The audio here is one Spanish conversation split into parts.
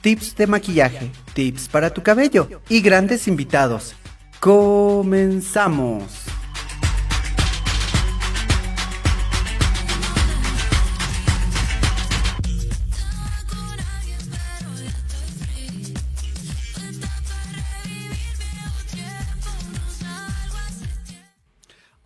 tips de maquillaje, tips para tu cabello y grandes invitados. Comenzamos.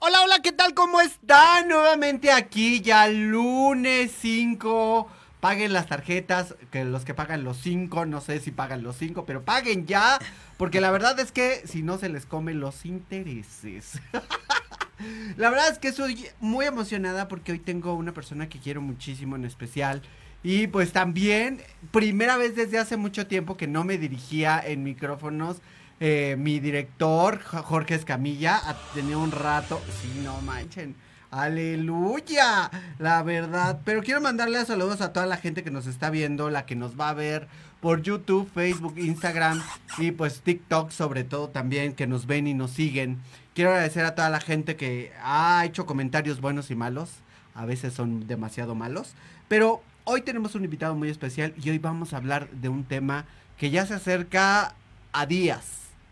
Hola, hola, ¿qué tal? ¿Cómo están? Nuevamente aquí ya lunes 5 paguen las tarjetas, que los que pagan los cinco, no sé si pagan los cinco, pero paguen ya, porque la verdad es que si no se les comen los intereses. la verdad es que estoy muy emocionada porque hoy tengo una persona que quiero muchísimo en especial. Y pues también, primera vez desde hace mucho tiempo que no me dirigía en micrófonos. Eh, mi director, Jorge Escamilla, ha tenido un rato. Sí, no manchen Aleluya, la verdad. Pero quiero mandarle saludos a toda la gente que nos está viendo, la que nos va a ver por YouTube, Facebook, Instagram y pues TikTok sobre todo también, que nos ven y nos siguen. Quiero agradecer a toda la gente que ha hecho comentarios buenos y malos. A veces son demasiado malos. Pero hoy tenemos un invitado muy especial y hoy vamos a hablar de un tema que ya se acerca a días.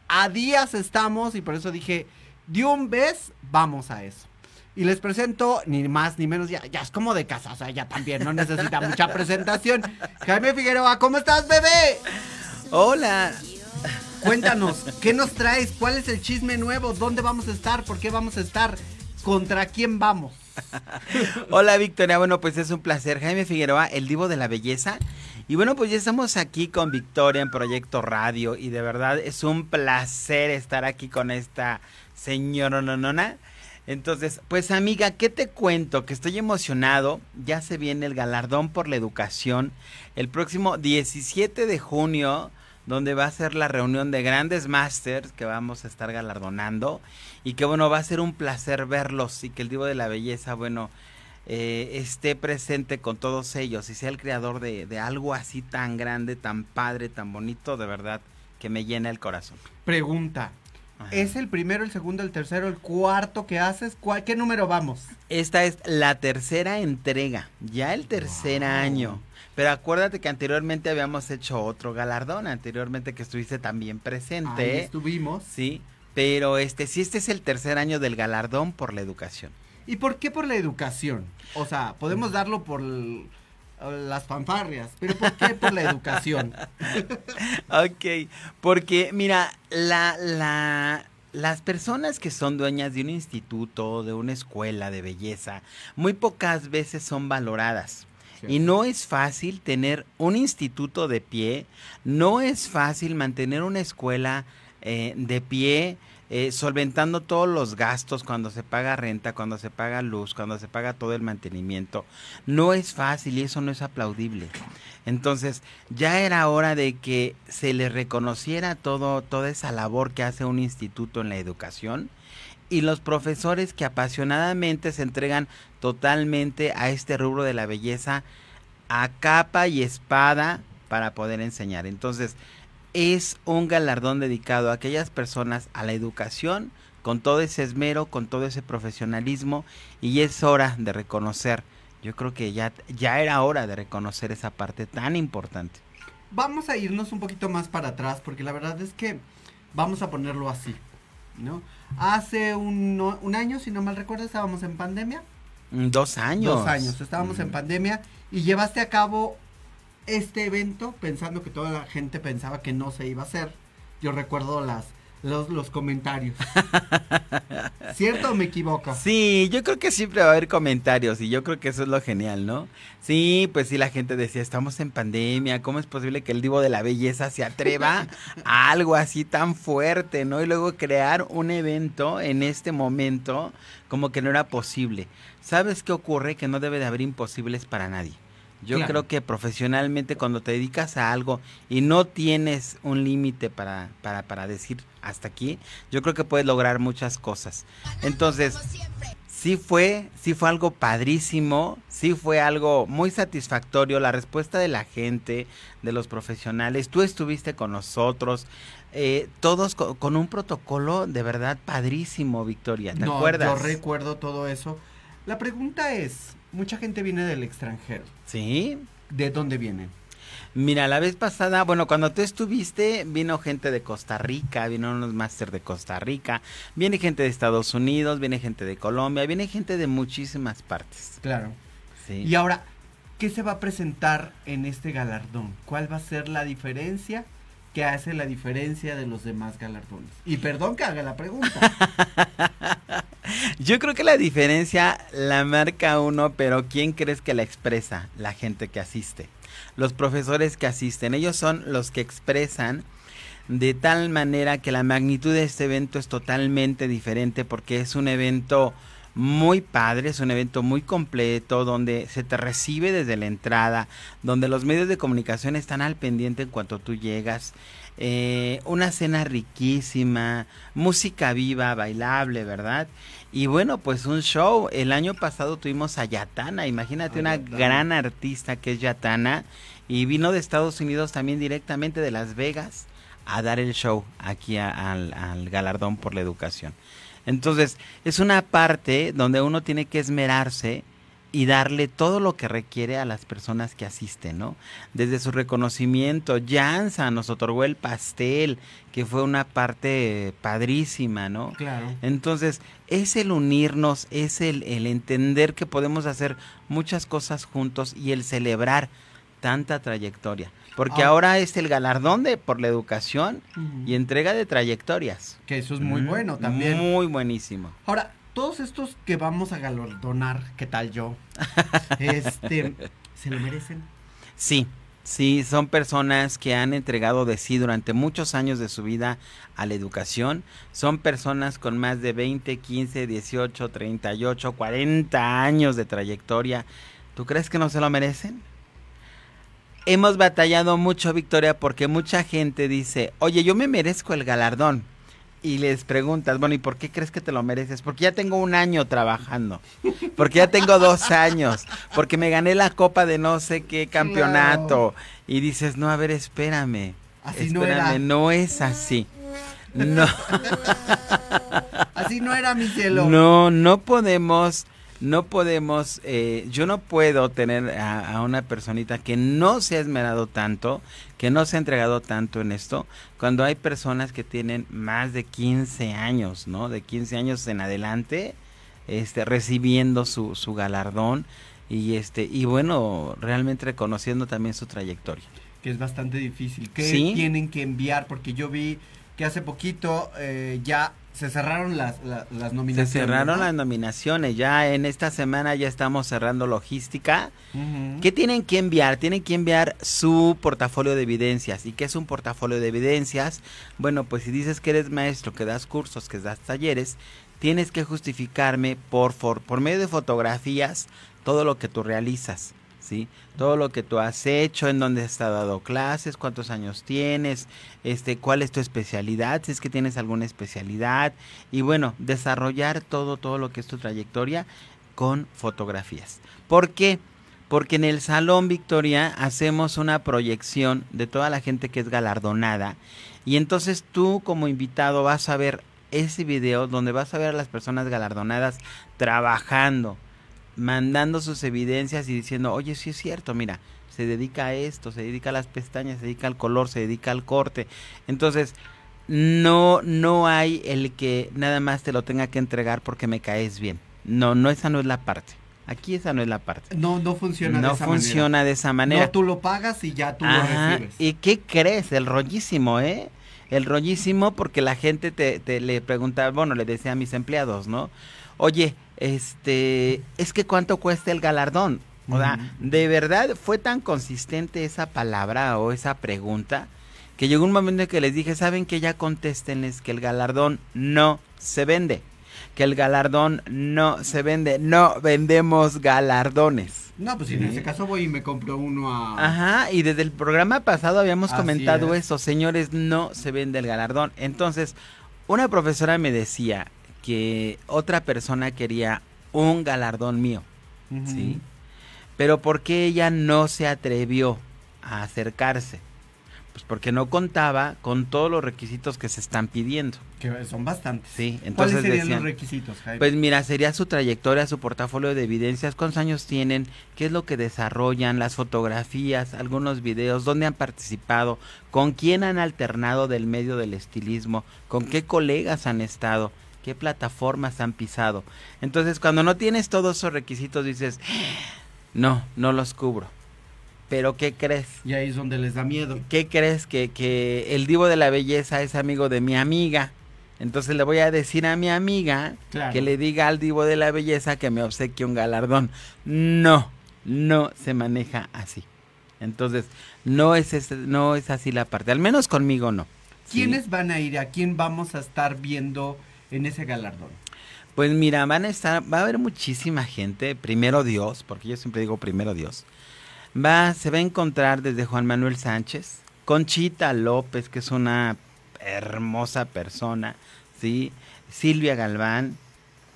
A días estamos y por eso dije, de un vez vamos a eso. Y les presento, ni más ni menos, ya, ya es como de casa, o sea, ya también no necesita mucha presentación. Jaime Figueroa, ¿cómo estás, bebé? Hola. Cuéntanos, ¿qué nos traes? ¿Cuál es el chisme nuevo? ¿Dónde vamos a estar? ¿Por qué vamos a estar? ¿Contra quién vamos? Hola Victoria, bueno pues es un placer. Jaime Figueroa, el divo de la belleza. Y bueno pues ya estamos aquí con Victoria en Proyecto Radio y de verdad es un placer estar aquí con esta señora nonona. Entonces, pues amiga, ¿qué te cuento? Que estoy emocionado. Ya se viene el galardón por la educación el próximo 17 de junio, donde va a ser la reunión de grandes masters que vamos a estar galardonando. Y que bueno, va a ser un placer verlos y que el Divo de la Belleza, bueno, eh, esté presente con todos ellos y sea el creador de, de algo así tan grande, tan padre, tan bonito, de verdad, que me llena el corazón. Pregunta, ¿Es el primero, el segundo, el tercero, el cuarto que haces? ¿Qué número vamos? Esta es la tercera entrega, ya el tercer año. Pero acuérdate que anteriormente habíamos hecho otro galardón, anteriormente que estuviste también presente. Ahí estuvimos. Sí, pero este sí, este es el tercer año del galardón por la educación. ¿Y por qué por la educación? O sea, podemos darlo por las fanfarrias, pero ¿por qué por la educación? ok, porque mira, la, la, las personas que son dueñas de un instituto, de una escuela de belleza, muy pocas veces son valoradas. Y no es fácil tener un instituto de pie, no es fácil mantener una escuela eh, de pie, eh, solventando todos los gastos cuando se paga renta, cuando se paga luz, cuando se paga todo el mantenimiento. No es fácil y eso no es aplaudible. Entonces, ya era hora de que se le reconociera todo, toda esa labor que hace un instituto en la educación y los profesores que apasionadamente se entregan totalmente a este rubro de la belleza a capa y espada para poder enseñar. Entonces, es un galardón dedicado a aquellas personas a la educación con todo ese esmero, con todo ese profesionalismo y es hora de reconocer. Yo creo que ya, ya era hora de reconocer esa parte tan importante. Vamos a irnos un poquito más para atrás porque la verdad es que vamos a ponerlo así, ¿no? Hace un, un año, si no mal recuerdo, estábamos en pandemia. Mm, dos años. Dos años, estábamos en pandemia y llevaste a cabo este evento pensando que toda la gente pensaba que no se iba a hacer. Yo recuerdo las los, los comentarios. ¿Cierto o me equivoco? Sí, yo creo que siempre va a haber comentarios y yo creo que eso es lo genial, ¿no? Sí, pues sí, la gente decía, estamos en pandemia, ¿cómo es posible que el divo de la belleza se atreva a algo así tan fuerte, ¿no? Y luego crear un evento en este momento como que no era posible. ¿Sabes qué ocurre? Que no debe de haber imposibles para nadie. Yo creo que profesionalmente cuando te dedicas a algo y no tienes un límite para, para, para decir hasta aquí, yo creo que puedes lograr muchas cosas. Entonces, sí fue, sí fue algo padrísimo, sí fue algo muy satisfactorio, la respuesta de la gente, de los profesionales, tú estuviste con nosotros, eh, todos con, un protocolo de verdad padrísimo, Victoria, ¿te acuerdas? Yo recuerdo todo eso. La pregunta es, mucha gente viene del extranjero. Sí. ¿De dónde vienen? Mira, la vez pasada, bueno, cuando tú estuviste, vino gente de Costa Rica, vino unos máster de Costa Rica, viene gente de Estados Unidos, viene gente de Colombia, viene gente de muchísimas partes. Claro. Sí. Y ahora, ¿qué se va a presentar en este galardón? ¿Cuál va a ser la diferencia que hace la diferencia de los demás galardones? Y perdón que haga la pregunta. Yo creo que la diferencia la marca uno, pero ¿quién crees que la expresa? La gente que asiste. Los profesores que asisten. Ellos son los que expresan de tal manera que la magnitud de este evento es totalmente diferente porque es un evento muy padre, es un evento muy completo donde se te recibe desde la entrada, donde los medios de comunicación están al pendiente en cuanto tú llegas. Eh, una cena riquísima, música viva, bailable, ¿verdad? Y bueno, pues un show. El año pasado tuvimos a Yatana, imagínate una gran artista que es Yatana. Y vino de Estados Unidos también directamente de Las Vegas a dar el show aquí al, al galardón por la educación. Entonces, es una parte donde uno tiene que esmerarse y darle todo lo que requiere a las personas que asisten, ¿no? Desde su reconocimiento, Jansa nos otorgó el pastel, que fue una parte padrísima, ¿no? Claro. Entonces, es el unirnos, es el, el entender que podemos hacer muchas cosas juntos y el celebrar tanta trayectoria. Porque ah. ahora es el galardón de por la educación y entrega de trayectorias. Que eso es muy bueno también. Muy buenísimo. Ahora, todos estos que vamos a galardonar, ¿qué tal yo? este, ¿se lo merecen? Sí, sí, son personas que han entregado de sí durante muchos años de su vida a la educación. Son personas con más de 20, 15, 18, 38, 40 años de trayectoria. ¿Tú crees que no se lo merecen? Hemos batallado mucho, Victoria, porque mucha gente dice, oye, yo me merezco el galardón y les preguntas, bueno, ¿y por qué crees que te lo mereces? Porque ya tengo un año trabajando, porque ya tengo dos años, porque me gané la copa de no sé qué campeonato. Y dices, no, a ver, espérame. Así espérame, no, no es así. No. así no era mi cielo. No, no podemos no podemos, eh, yo no puedo tener a, una personita que no se ha esmerado tanto, que no se ha entregado tanto en esto, cuando hay personas que tienen más de 15 años, ¿no? De 15 años en adelante, este, recibiendo su, su galardón y este, y bueno, realmente reconociendo también su trayectoria. Que es bastante difícil. ¿Qué tienen que enviar? Porque yo vi que hace poquito eh, ya se cerraron las, las, Se nominaciones. cerraron ¿no? las nominaciones. Ya en esta semana ya estamos cerrando logística. ¿Qué tienen que enviar? Tienen que enviar su portafolio de evidencias. ¿Y qué es un portafolio de evidencias? Bueno, pues si dices que eres maestro, que das cursos, que das talleres, tienes que justificarme por, for- por medio de fotografías todo lo que tú realizas. Todo lo que tú has hecho, en dónde has dado clases, cuántos años tienes, este, cuál es tu especialidad, si es que tienes alguna especialidad y bueno, desarrollar todo todo lo que es tu trayectoria con fotografías. ¿Por qué? Porque en el Salón Victoria hacemos una proyección de toda la gente que es galardonada y entonces tú como invitado vas a ver ese video donde vas a ver a las personas galardonadas trabajando, mandando sus evidencias y diciendo, oye, sí es cierto, mira, se dedica a esto, se dedica a las pestañas, se dedica al color, se dedica al corte. Entonces, no, no hay el que nada más te lo tenga que entregar porque me caes bien. No, no, esa no es la parte. Aquí esa no es la parte. No, no funciona de No esa funciona de esa manera. manera. No, tú lo pagas y ya tú lo recibes. ¿Y qué crees? El rollísimo, ¿eh? El rollísimo porque la gente te, te le preguntaba, bueno, le decía a mis empleados, ¿no? Oye, este, es que cuánto cuesta el galardón. O sea, de verdad fue tan consistente esa palabra o esa pregunta que llegó un momento en que les dije, ¿saben que Ya contéstenles que el galardón no se vende. Que el galardón no se vende. No vendemos galardones. No, pues en Sí. ese caso voy y me compro uno a... Ajá, y desde el programa pasado habíamos Así comentado es. eso, señores, no se vende el galardón. Entonces, una profesora me decía que otra persona quería un galardón mío. ¿sí? Pero ¿por qué ella no se atrevió a acercarse? Pues porque no contaba con todos los requisitos que se están pidiendo. Que son bastantes. Sí, ¿Cuáles entonces serían decían, los requisitos, Jaime? pues mira, sería su trayectoria, su portafolio de evidencias, cuántos años tienen, qué es lo que desarrollan, las fotografías, algunos videos, dónde han participado, con quién han alternado del medio del estilismo, con qué colegas han estado, qué plataformas han pisado. Entonces, cuando no tienes todos esos requisitos, dices, no, no los cubro. Pero ¿qué crees? Y ahí es donde les da miedo. ¿Qué crees que, que el divo de la belleza es amigo de mi amiga? Entonces le voy a decir a mi amiga Claro. que le diga al divo de la belleza que me obsequie un galardón. No, no se maneja así. Entonces, no es, ese- no es así la parte. Al menos conmigo no. ¿sí? ¿Quiénes van a ir? ¿A quién vamos a estar viendo en ese galardón? Pues mira, van a estar, va a haber muchísima gente, primero Dios, porque yo siempre digo primero Dios. Va, se va a encontrar desde Juan Manuel Sánchez, Conchita López, que es una hermosa persona, ¿sí? Silvia Galván,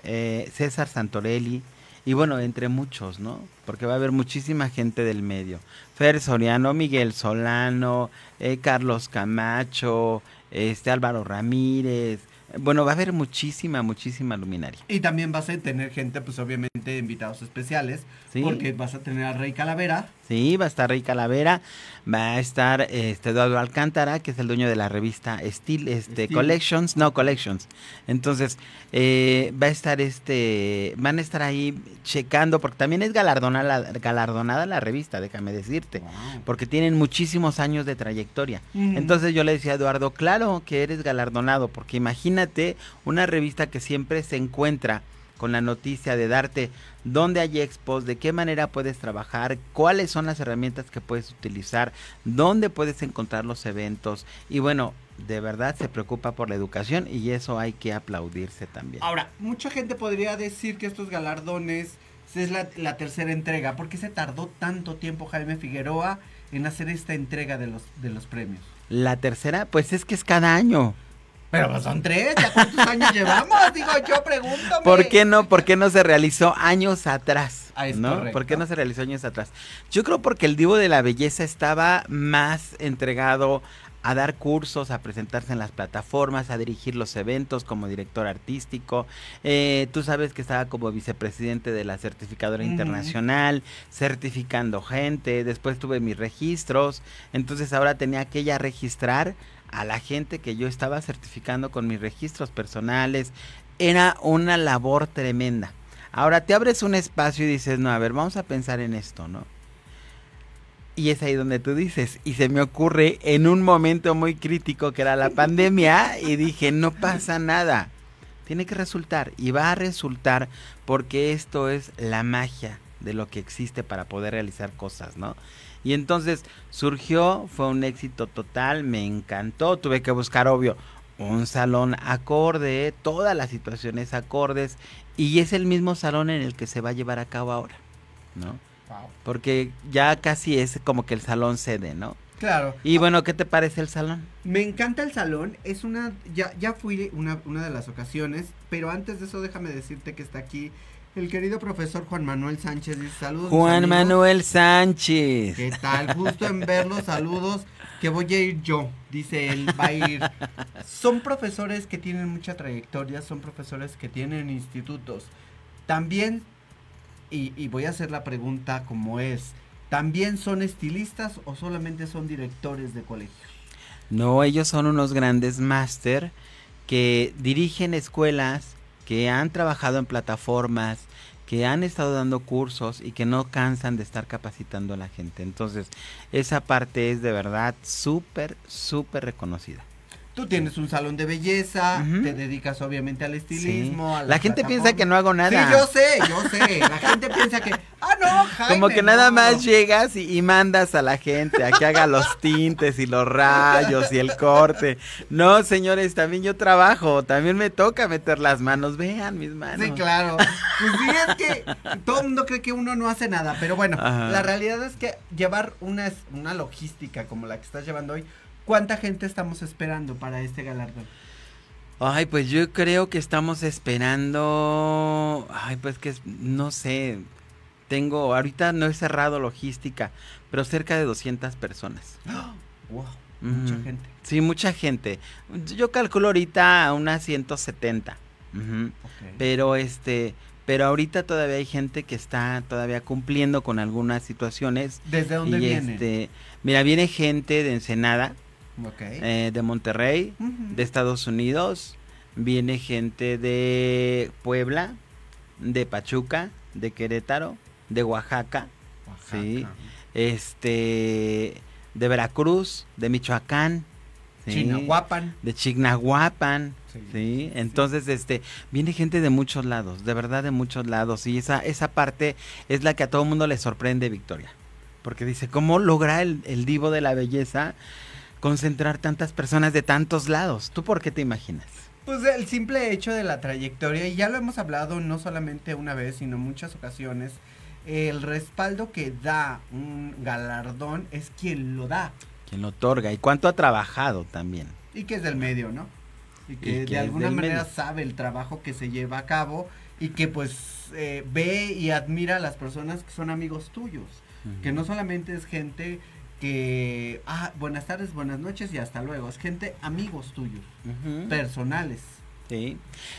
eh, César Santorelli, y bueno, entre muchos, ¿no? Porque va a haber muchísima gente del medio. Fer Soriano, Miguel Solano, eh, Carlos Camacho, este Álvaro Ramírez. Bueno, va a haber muchísima, muchísima luminaria. Y también vas a tener gente, pues obviamente invitados especiales, Sí. porque vas a tener a Rey Calavera. Sí, va a estar Rey Calavera, va a estar este Eduardo Alcántara, que es el dueño de la revista Steel, este Steel. Collections, no Collections. Entonces, eh, va a estar este, van a estar ahí checando, porque también es galardonada, la- galardonada la revista, déjame decirte, porque tienen muchísimos años de trayectoria. Entonces yo le decía a Eduardo, claro que eres galardonado, porque imagínate una revista que siempre se encuentra con la noticia de darte dónde hay expos, de qué manera puedes trabajar, cuáles son las herramientas que puedes utilizar, dónde puedes encontrar los eventos y bueno, de verdad se preocupa por la educación y eso hay que aplaudirse también. Ahora, mucha gente podría decir que estos galardones es la, la tercera entrega. ¿Por qué se tardó tanto tiempo Jaime Figueroa en hacer esta entrega de los, de los premios? La tercera, pues es que es cada año. Pero pues son tres, ¿ya cuántos años llevamos? Digo, yo pregúntame. ¿Por qué no? ¿Por qué no se realizó años atrás? Ah, es ¿no? correcto. ¿Por qué no se realizó años atrás? Yo creo porque el Divo de la Belleza estaba más entregado a dar cursos, a presentarse en las plataformas, a dirigir los eventos como director artístico. Eh, tú sabes que estaba como vicepresidente de la certificadora internacional, certificando gente. Después tuve mis registros. Entonces ahora tenía que ya registrar a la gente que yo estaba certificando con mis registros personales. Era una labor tremenda. Ahora te abres un espacio y dices, no, a ver, vamos a pensar en esto, ¿no? Y es ahí donde tú dices, y se me ocurre en un momento muy crítico que era la pandemia, y dije, no pasa nada. tiene que resultar y va a resultar porque esto es la magia de lo que existe para poder realizar cosas, ¿no? Y entonces surgió, fue un éxito total, me encantó, tuve que buscar, obvio, un salón acorde, todas las situaciones acordes, y es el mismo salón en el que se va a llevar a cabo ahora, ¿no? Porque ya casi es como que el salón sede, ¿no? Claro. Y bueno, ¿qué te parece el salón? Me encanta el salón, es una, ya, ya fui una, una de las ocasiones, pero antes de eso déjame decirte que está aquí el querido profesor Juan Manuel Sánchez. Dice, saludos. Juan Manuel Sánchez. ¿Qué tal? Justo en verlos, saludos, que voy a ir yo, dice él, va a ir. Son profesores que tienen mucha trayectoria, son profesores que tienen institutos. También, y, y voy a hacer la pregunta como es, ¿también son estilistas o solamente son directores de colegios? No, ellos son unos grandes máster que dirigen escuelas, que han trabajado en plataformas, que han estado dando cursos y que no cansan de estar capacitando a la gente. Entonces, esa parte es de verdad súper, súper reconocida. Tú tienes un salón de belleza, te dedicas obviamente al estilismo. la, gente piensa que no hago nada. Sí, yo sé, yo sé. La gente piensa que, ah, no, Jaime, Como que nada más llegas y, mandas a la gente a que haga los tintes y los rayos y el corte. No, señores, también yo trabajo, también me toca meter las manos. Vean mis manos. Sí, claro. Pues sí, es que todo el mundo cree que uno no hace nada, pero bueno, la realidad es que llevar una, una logística como la que estás llevando hoy ¿Cuánta gente estamos esperando para este galardón? Ay, pues yo creo que estamos esperando. Ay, pues que no sé. Tengo, ahorita no he cerrado logística, pero cerca de 200 personas. Wow, mucha gente. Sí, mucha gente. Yo calculo ahorita unas 170. Pero este, pero ahorita todavía hay gente que está todavía cumpliendo con algunas situaciones. ¿Desde dónde viene? Este, mira, viene gente de Ensenada, eh, de Monterrey, de Estados Unidos, viene gente de Puebla, de Pachuca, de Querétaro, de Oaxaca, sí, este, de Veracruz, de Michoacán, Chignahuapan, de Chignahuapan, sí, entonces este viene gente de muchos lados, de verdad de muchos lados y esa esa parte es la que a todo el mundo le sorprende, Victoria, porque dice cómo logra el, el divo de la belleza concentrar tantas personas de tantos lados. ¿Tú por qué te imaginas? Pues el simple hecho de la trayectoria, y ya lo hemos hablado no solamente una vez, sino muchas ocasiones, el respaldo que da un galardón es quien lo da. Quien lo otorga y cuánto ha trabajado también. Y que es del medio, ¿no? Y que, de alguna manera sabe el trabajo que se lleva a cabo y que pues eh, ve y admira a las personas que son amigos tuyos. Que no solamente es gente que, ah, buenas tardes, buenas noches y hasta luego. Es gente, amigos tuyos, personales. Sí.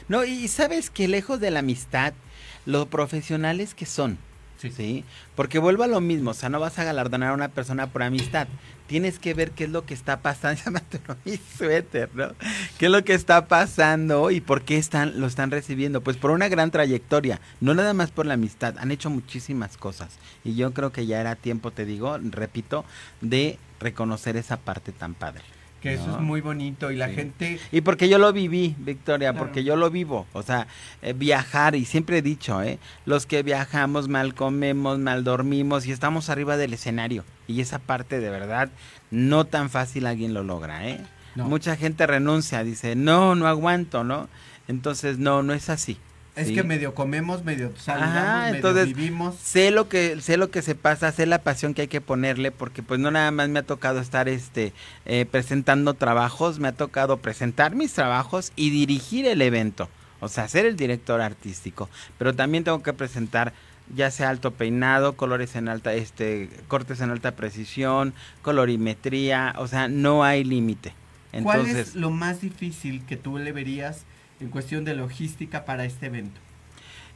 No, y sabes que lejos de la amistad, los profesionales que son, Sí. Porque vuelvo a lo mismo, o sea, no vas a galardonar a una persona por amistad. Tienes que ver qué es lo que está pasando. mi suéter, ¿no? ¿Qué es lo que está pasando y por qué están, lo están recibiendo? Pues por una gran trayectoria, no nada más por la amistad. Han hecho muchísimas cosas. Y yo creo que ya era tiempo, te digo, repito, de reconocer esa parte tan padre. Que eso es muy bonito y la gente... Y porque yo lo viví, Victoria, porque yo lo vivo. O sea, eh, viajar, y siempre he dicho, ¿eh? Los que viajamos mal comemos, mal dormimos y estamos arriba del escenario. Y esa parte de verdad, no tan fácil alguien lo logra, ¿eh? Mucha gente renuncia, dice, no, no aguanto, ¿no? Entonces, no, no es así. Es que medio comemos, medio saludamos, medio vivimos. Sé lo que sé lo que se pasa, sé la pasión que hay que ponerle porque pues no nada más me ha tocado estar este eh, presentando trabajos, me ha tocado presentar mis trabajos y dirigir el evento, o sea, ser el director artístico, pero también tengo que presentar ya sea alto peinado, colores en alta este cortes en alta precisión, colorimetría, o sea, no hay límite. ¿Cuál es lo más difícil que tú le verías en cuestión de logística para este evento?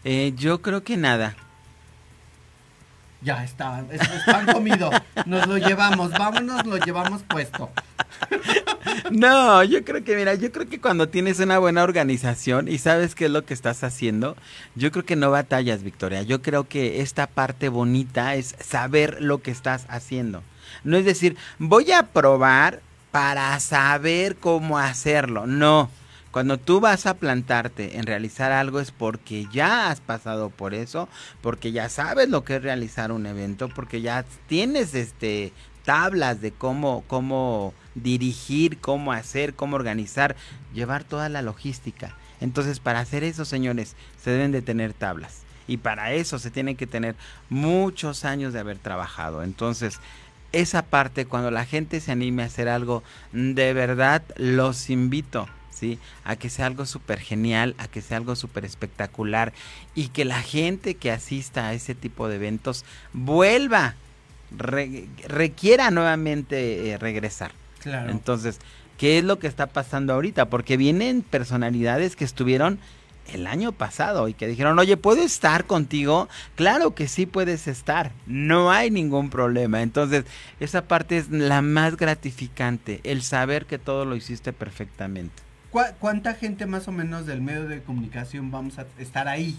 Eh, yo creo que nada. Ya está, es, pan comido. Nos lo llevamos, vámonos, lo llevamos puesto. No, yo creo que, mira, yo creo que cuando tienes una buena organización y sabes qué es lo que estás haciendo, yo creo que no batallas, Victoria. Yo creo que esta parte bonita es saber lo que estás haciendo. No es decir, voy a probar para saber cómo hacerlo. No, Cuando tú vas a plantarte en realizar algo es porque ya has pasado por eso, porque ya sabes lo que es realizar un evento, porque ya tienes este tablas de cómo cómo dirigir, cómo hacer, cómo organizar, llevar toda la logística. Entonces, para hacer eso, señores, se deben de tener tablas. Y para eso se tienen que tener muchos años de haber trabajado. Entonces, esa parte, cuando la gente se anime a hacer algo, de verdad los invito a que sea algo súper genial, a que sea algo súper espectacular y que la gente que asista a ese tipo de eventos vuelva, requiera nuevamente eh, regresar. Claro. Entonces, ¿qué es lo que está pasando ahorita? Porque vienen personalidades que estuvieron el año pasado y que dijeron, oye, ¿puedo estar contigo? Claro que sí puedes estar, no hay ningún problema. Entonces, esa parte es la más gratificante, el saber que todo lo hiciste perfectamente. ¿Cuánta gente más o menos del medio de comunicación vamos a estar ahí?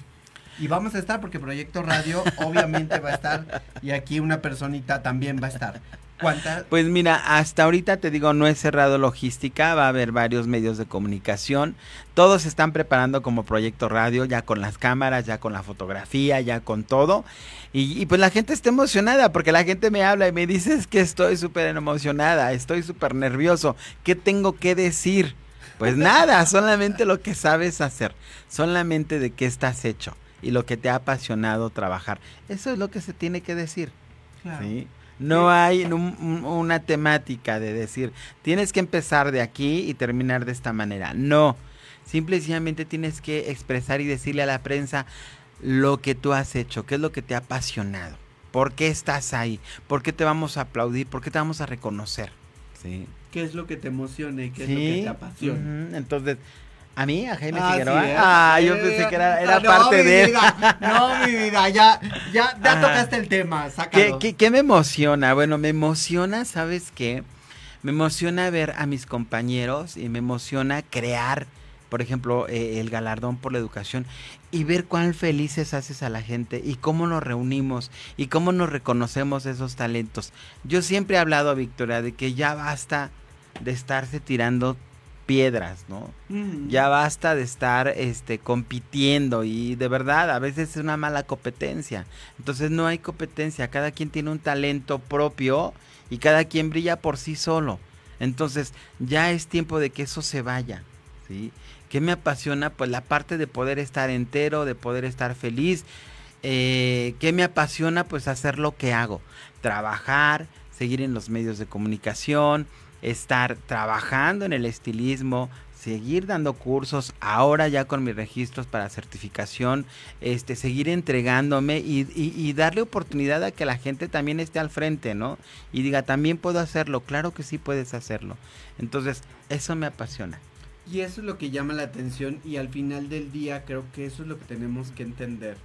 Y vamos a estar porque Proyecto Radio obviamente va a estar y aquí una personita también va a estar. ¿Cuántas? Pues mira, hasta ahorita te digo, no he cerrado logística, va a haber varios medios de comunicación. Todos se están preparando como proyecto radio, ya con las cámaras, ya con la fotografía, ya con todo. Y, y pues la gente está emocionada porque la gente me habla y me dice es que estoy súper emocionada, estoy súper nervioso, ¿qué tengo que decir? Pues nada, solamente lo que sabes hacer, solamente de qué estás hecho y lo que te ha apasionado trabajar. Eso es lo que se tiene que decir. ¿sí? No hay una temática de decir, tienes que empezar de aquí y terminar de esta manera. No, simplemente tienes que expresar y decirle a la prensa lo que tú has hecho, qué es lo que te ha apasionado, por qué estás ahí, por qué te vamos a aplaudir, por qué te vamos a reconocer. ¿Sí? qué es lo que te emociona y qué es lo que te apasiona. Entonces, a mí, a Jaime Figueroa. ah, yo pensé que era, parte de él. no, mi vida, ya, ya, ya tocaste el tema, sácalo. ¿Qué, qué, me emociona? Bueno, me emociona, ¿sabes qué? Me emociona ver a mis compañeros y me emociona crear, por ejemplo, eh, el galardón por la educación y ver cuán felices haces a la gente y cómo nos reunimos y cómo nos reconocemos esos talentos. Yo siempre he hablado, Victoria, de que ya basta de estarse tirando piedras, ¿no? Ya basta de estar este compitiendo y de verdad a veces es una mala competencia. Entonces no hay competencia, cada quien tiene un talento propio y cada quien brilla por sí solo. Entonces ya es tiempo de que eso se vaya, ¿sí? ¿Qué me apasiona? Pues la parte de poder estar entero, de poder estar feliz. Eh, ¿Qué me apasiona? Pues hacer lo que hago, trabajar, seguir en los medios de comunicación, estar trabajando en el estilismo, seguir dando cursos, ahora ya con mis registros para certificación, este, seguir entregándome y, darle oportunidad a que la gente también esté al frente, ¿no? Y diga, también puedo hacerlo, claro que sí puedes hacerlo. Entonces, eso me apasiona. Y eso es lo que llama la atención y al final del día creo que eso es lo que tenemos que entender.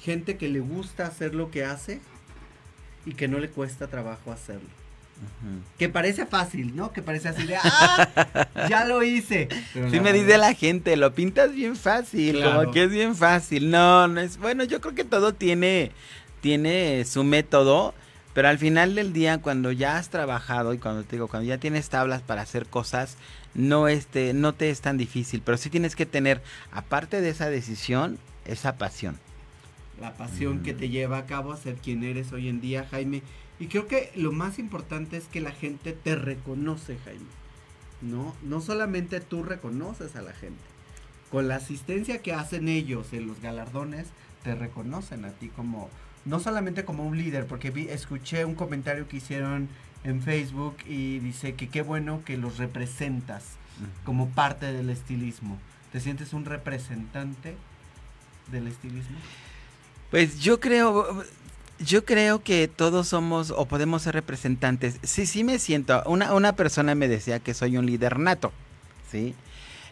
Gente que le gusta hacer lo que hace y que no le cuesta trabajo hacerlo. Que parece fácil, ¿no? Que parece así de, ah, ya lo hice. sí me dice la gente, lo pintas bien fácil, como que es bien fácil. No, no es, bueno, yo creo que todo tiene, tiene su método, pero al final del día, cuando ya has trabajado y cuando te digo, cuando ya tienes tablas para hacer cosas, no, este, no te es tan difícil, pero sí tienes que tener, aparte de esa decisión, esa pasión. La pasión que te lleva a cabo a ser quien eres hoy en día, Jaime. Y creo que lo más importante es que la gente te reconoce, Jaime. No, no solamente tú reconoces a la gente. Con la asistencia que hacen ellos en los galardones, te reconocen a ti como, no solamente como un líder, porque escuché un comentario que hicieron en Facebook y dice que qué bueno que los representas como parte del estilismo. ¿Te sientes un representante del estilismo? Pues yo creo, yo creo que todos somos o podemos ser representantes. Sí, sí me siento. Una, una persona me decía que soy un líder nato, ¿sí?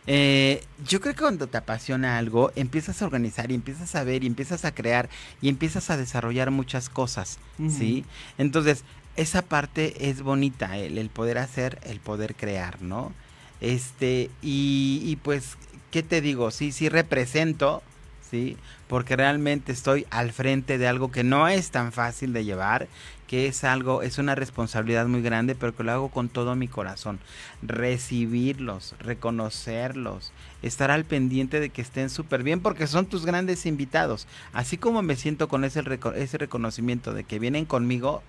Eh, yo creo que cuando te apasiona algo, empiezas a organizar y empiezas a ver y empiezas a crear y empiezas a desarrollar muchas cosas, ¿sí? Entonces, esa parte es bonita, el, poder hacer, el poder crear, ¿no? Este, y, y, pues, ¿qué te digo? Sí, sí represento, ¿sí? Porque realmente estoy al frente de algo que no es tan fácil de llevar, que es algo, es una responsabilidad muy grande, pero que lo hago con todo mi corazón. Recibirlos, reconocerlos, estar al pendiente de que estén súper bien, porque son tus grandes invitados. Así como me siento con ese, ese reconocimiento de que vienen conmigo,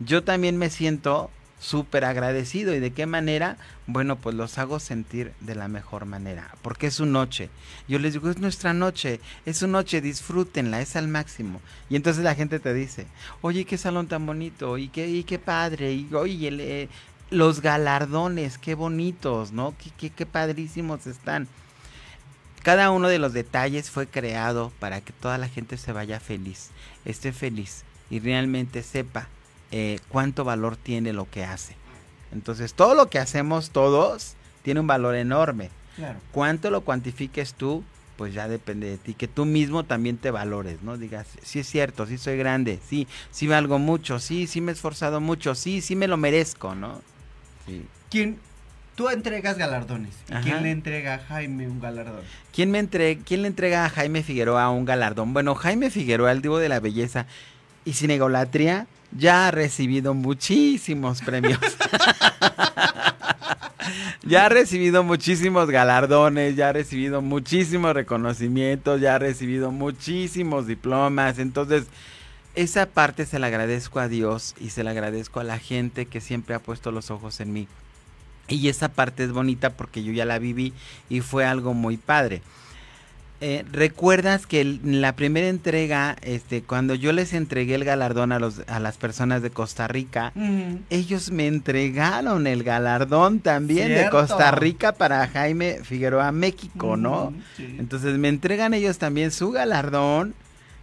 yo también me siento súper agradecido. ¿Y de qué manera? Bueno, pues los hago sentir de la mejor manera, porque es su noche. Yo les digo, es nuestra noche, es su noche, disfrútenla, es al máximo. Y entonces la gente te dice, oye, qué salón tan bonito, y qué, y qué padre, y oye, eh, los galardones, qué bonitos, ¿no? Qué, qué, qué padrísimos están. Cada uno de los detalles fue creado para que toda la gente se vaya feliz, esté feliz y realmente sepa eh, cuánto valor tiene lo que hace. Entonces, todo lo que hacemos todos tiene un valor enorme. Claro. Cuánto lo cuantifiques tú, pues ya depende de ti. Que tú mismo también te valores, ¿no? Digas, sí es cierto, sí soy grande, sí, sí valgo mucho, sí, sí me he esforzado mucho, sí, sí me lo merezco, ¿no? Sí. ¿Quién, Tú entregas galardones. ¿Quién le entrega a Jaime un galardón? ¿Quién, me entre, ¿Quién le entrega a Jaime Figueroa un galardón? Bueno, Jaime Figueroa, el divo de la belleza y sin egolatría, ya ha recibido muchísimos premios. ya ha recibido muchísimos galardones, ya ha recibido muchísimos reconocimientos, ya ha recibido muchísimos diplomas. Entonces, esa parte se la agradezco a Dios y se la agradezco a la gente que siempre ha puesto los ojos en mí. Y esa parte es bonita porque yo ya la viví y fue algo muy padre. Eh, ¿Recuerdas que en la primera entrega, este, cuando yo les entregué el galardón a, los, a las personas de Costa Rica, ellos me entregaron el galardón también de Costa Rica para Jaime Figueroa México, ¿no? Entonces me entregan ellos también su galardón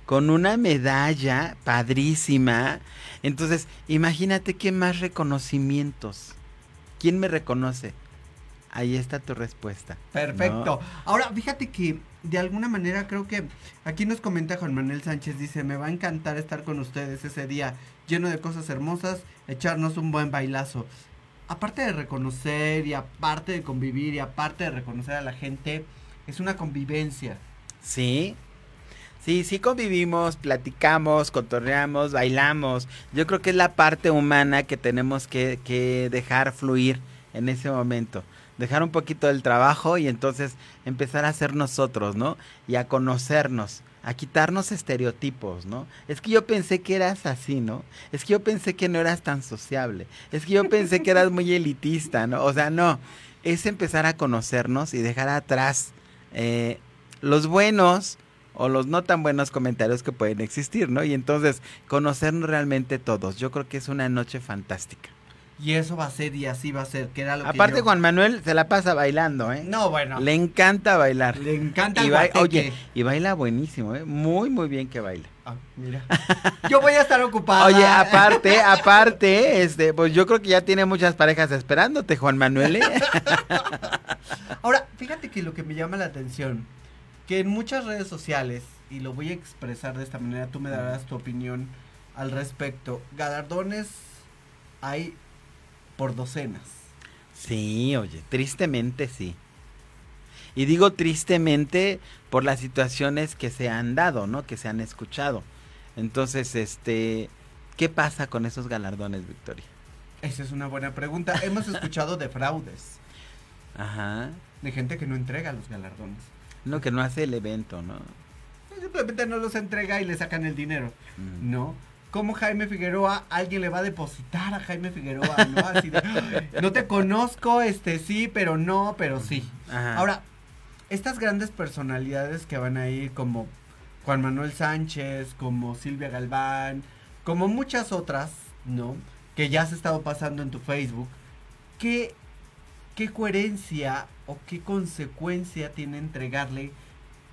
con una medalla padrísima. Entonces, imagínate qué más reconocimientos. ¿Quién me reconoce? Ahí está tu respuesta. Perfecto. Ahora, fíjate que de alguna manera creo que aquí nos comenta Juan Manuel Sánchez, dice, me va a encantar estar con ustedes ese día, lleno de cosas hermosas, echarnos un buen bailazo. Aparte de reconocer y aparte de convivir y aparte de reconocer a la gente, es una convivencia. Sí, Sí, sí convivimos, platicamos, cotorreamos, bailamos. Yo creo que es la parte humana que tenemos que, que dejar fluir en ese momento dejar un poquito del trabajo y entonces empezar a ser nosotros, ¿no? Y a conocernos, a quitarnos estereotipos, ¿no? Es que yo pensé que eras así, ¿no? Es que yo pensé que no eras tan sociable, es que yo pensé que eras muy elitista, ¿no? O sea, no, es empezar a conocernos y dejar atrás eh, los buenos o los no tan buenos comentarios que pueden existir, ¿no? Y entonces conocernos realmente todos. Yo creo que es una noche fantástica. Y eso va a ser y así va a ser, que era lo Aparte Juan Manuel se la pasa bailando, ¿eh? No, bueno. Le encanta bailar. Le encanta y Oye, y baila buenísimo, ¿eh? Muy, muy bien que baila. Ah, mira. Yo voy a estar ocupada. Oye, aparte, aparte, este, pues yo creo que ya tiene muchas parejas esperándote, Juan Manuel. ¿eh? Ahora, fíjate que lo que me llama la atención, que en muchas redes sociales, y lo voy a expresar de esta manera, tú me darás tu opinión al respecto, galardones hay por docenas. Sí, oye, tristemente sí. Y digo tristemente por las situaciones que se han dado, ¿no? Que se han escuchado. Entonces, este, ¿qué pasa con esos galardones, Victoria? Esa es una buena pregunta. Hemos escuchado de fraudes. Ajá. De gente que no entrega los galardones. No, que no hace el evento, ¿no? Simplemente no los entrega y le sacan el dinero. Mm. No cómo Jaime Figueroa, alguien le va a depositar a Jaime Figueroa, ¿no? Así de, no te conozco, este sí, pero no, pero sí. Ahora, estas grandes personalidades que van a ir como Juan Manuel Sánchez, como Silvia Galván, como muchas otras, ¿no? Que ya se ha estado pasando en tu Facebook, ¿qué, qué coherencia o qué consecuencia tiene entregarle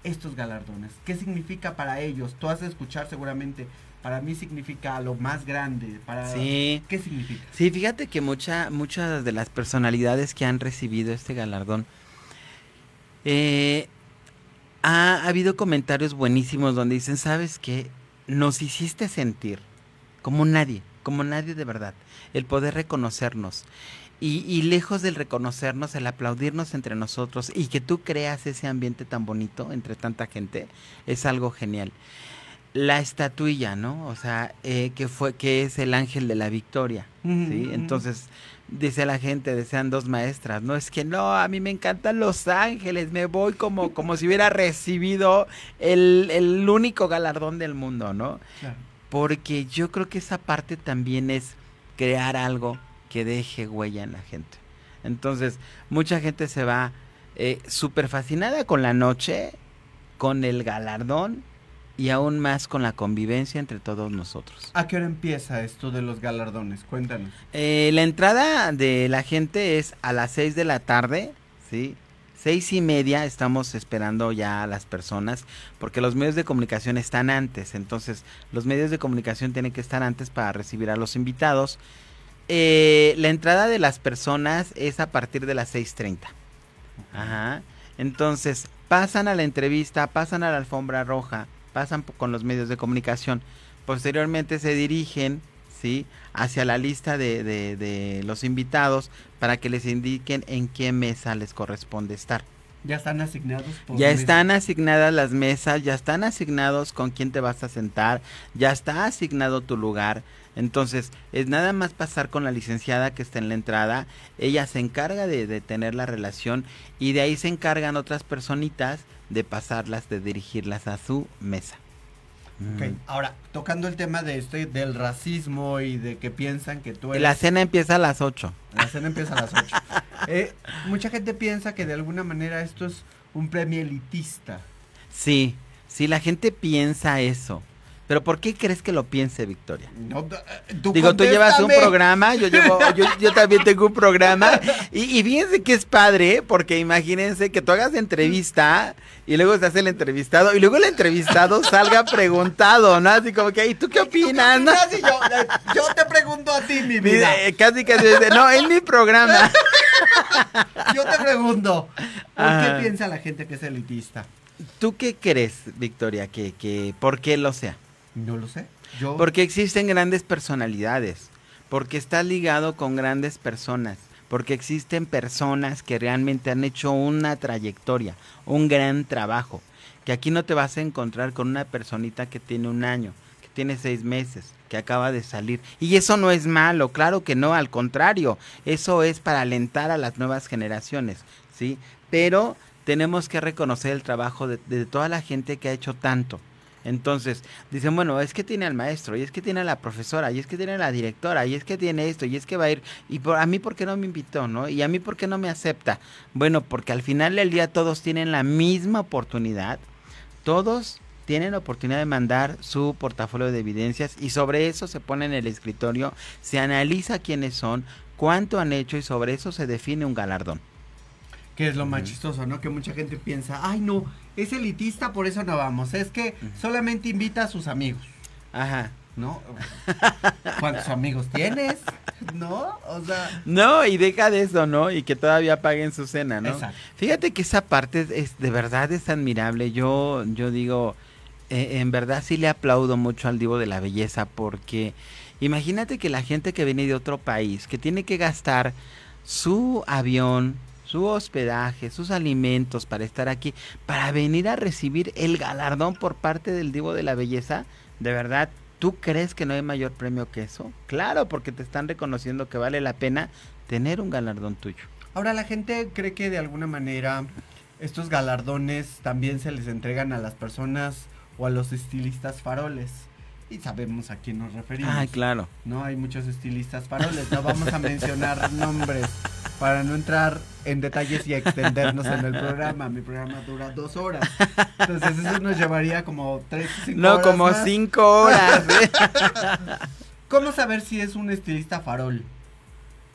estos galardones? ¿Qué significa para ellos? Tú has de escuchar seguramente para mí significa lo más grande. Para, sí. ¿Qué significa? Sí, fíjate que mucha, muchas de las personalidades que han recibido este galardón, eh, ha, habido comentarios buenísimos donde dicen, ¿sabes qué? Nos hiciste sentir como nadie, como nadie de verdad, el poder reconocernos. Y, y, lejos del reconocernos, el aplaudirnos entre nosotros y que tú creas ese ambiente tan bonito entre tanta gente, es algo genial. La estatuilla, ¿no? O sea, eh, que fue, que es el ángel de la victoria, ¿sí? Entonces, dice la gente, desean dos maestras, no es que no, a mí me encantan los ángeles, me voy como, como si hubiera recibido el, el único galardón del mundo, ¿no? Claro. Porque yo creo que esa parte también es crear algo que deje huella en la gente. Entonces, mucha gente se va eh, súper fascinada con la noche, con el galardón y aún más con la convivencia entre todos nosotros. ¿A qué hora empieza esto de los galardones? Cuéntanos. Eh, la entrada de la gente es a las 6 de la tarde, ¿sí? Seis y media estamos esperando ya a las personas porque los medios de comunicación están antes. Entonces, los medios de comunicación tienen que estar antes para recibir a los invitados. Eh, la entrada de las personas es a partir de las 6.30. Ajá. Entonces, pasan a la entrevista, pasan a la alfombra roja, pasan con los medios de comunicación. Posteriormente se dirigen, ¿sí? Hacia la lista de, de, de los invitados para que les indiquen en qué mesa les corresponde estar. ¿Ya están asignados? Por ya están asignadas las mesas, ya están asignados con quién te vas a sentar, ya está asignado tu lugar. Entonces, es nada más pasar con la licenciada que está en la entrada, ella se encarga de, de tener la relación y de ahí se encargan otras personitas de pasarlas, de dirigirlas a su mesa. Ok, ahora, tocando el tema de esto, del racismo y de que piensan que tú eres... La cena empieza a las 8. La cena empieza a las 8. eh, mucha gente piensa que de alguna manera esto es un premio elitista. Sí, sí, la gente piensa eso. Pero ¿por qué crees que lo piense, Victoria? No, tú Digo, tú llevas un programa, yo llevo, yo, yo también tengo un programa. Y, y, fíjense que es padre, porque imagínense que tú hagas entrevista y luego se hace el entrevistado y luego el entrevistado salga preguntado, ¿no? Así como que, ¿y tú qué opinas? ¿Y tú qué opinas? yo, yo, te pregunto a ti, mi vida. Casi, casi, no, es mi programa. yo te pregunto, ¿por Ajá. qué piensa la gente que es elitista? ¿Tú qué crees, Victoria, que, que por qué lo sea? No lo sé. Porque existen grandes personalidades, porque está ligado con grandes personas, porque existen personas que realmente han hecho una trayectoria, un gran trabajo, que aquí no te vas a encontrar con una personita que tiene un año, que tiene seis meses, que acaba de salir. Y eso no es malo, claro que no, al contrario, eso es para alentar a las nuevas generaciones, ¿sí? Pero tenemos que reconocer el trabajo de toda la gente que ha hecho tanto. Entonces, dicen, bueno, es que tiene al maestro, y es que tiene a la profesora, y es que tiene a la directora, y es que tiene esto, y es que va a ir, y por, a mí por qué no me invitó, ¿no? Y a mí por qué no me acepta. Bueno, porque al final del día todos tienen la misma oportunidad, todos tienen la oportunidad de mandar su portafolio de evidencias y sobre eso se pone en el escritorio, se analiza quiénes son, cuánto han hecho y sobre eso se define un galardón. Que es lo más chistoso, ¿no? Que mucha gente piensa, ay no, es elitista, por eso no vamos. Es que solamente invita a sus amigos. Ajá. ¿No? ¿Cuántos amigos tienes? ¿No? O sea. No, y deja de eso, ¿no? Y que todavía paguen su cena, ¿no? Exacto. Fíjate que esa parte es, de verdad es admirable. Yo, yo digo, eh, en verdad sí le aplaudo mucho al Divo de la Belleza, porque imagínate que la gente que viene de otro país, que tiene que gastar su avión, su hospedaje, sus alimentos para estar aquí, para venir a recibir el galardón por parte del Divo de la Belleza, de verdad, ¿tú crees que no hay mayor premio que eso? Claro, porque te están reconociendo que vale la pena tener un galardón tuyo. Ahora la gente cree que de alguna manera estos galardones también se les entregan a las personas o a los estilistas faroles. Y sabemos a quién nos referimos. Ah, claro. No, hay muchos estilistas faroles. No vamos a mencionar nombres para no entrar en detalles y extendernos en el programa. Mi programa dura dos horas. Entonces eso nos llevaría como tres, cinco no, horas. como más. cinco horas. ¿eh? ¿Cómo saber si es un estilista farol?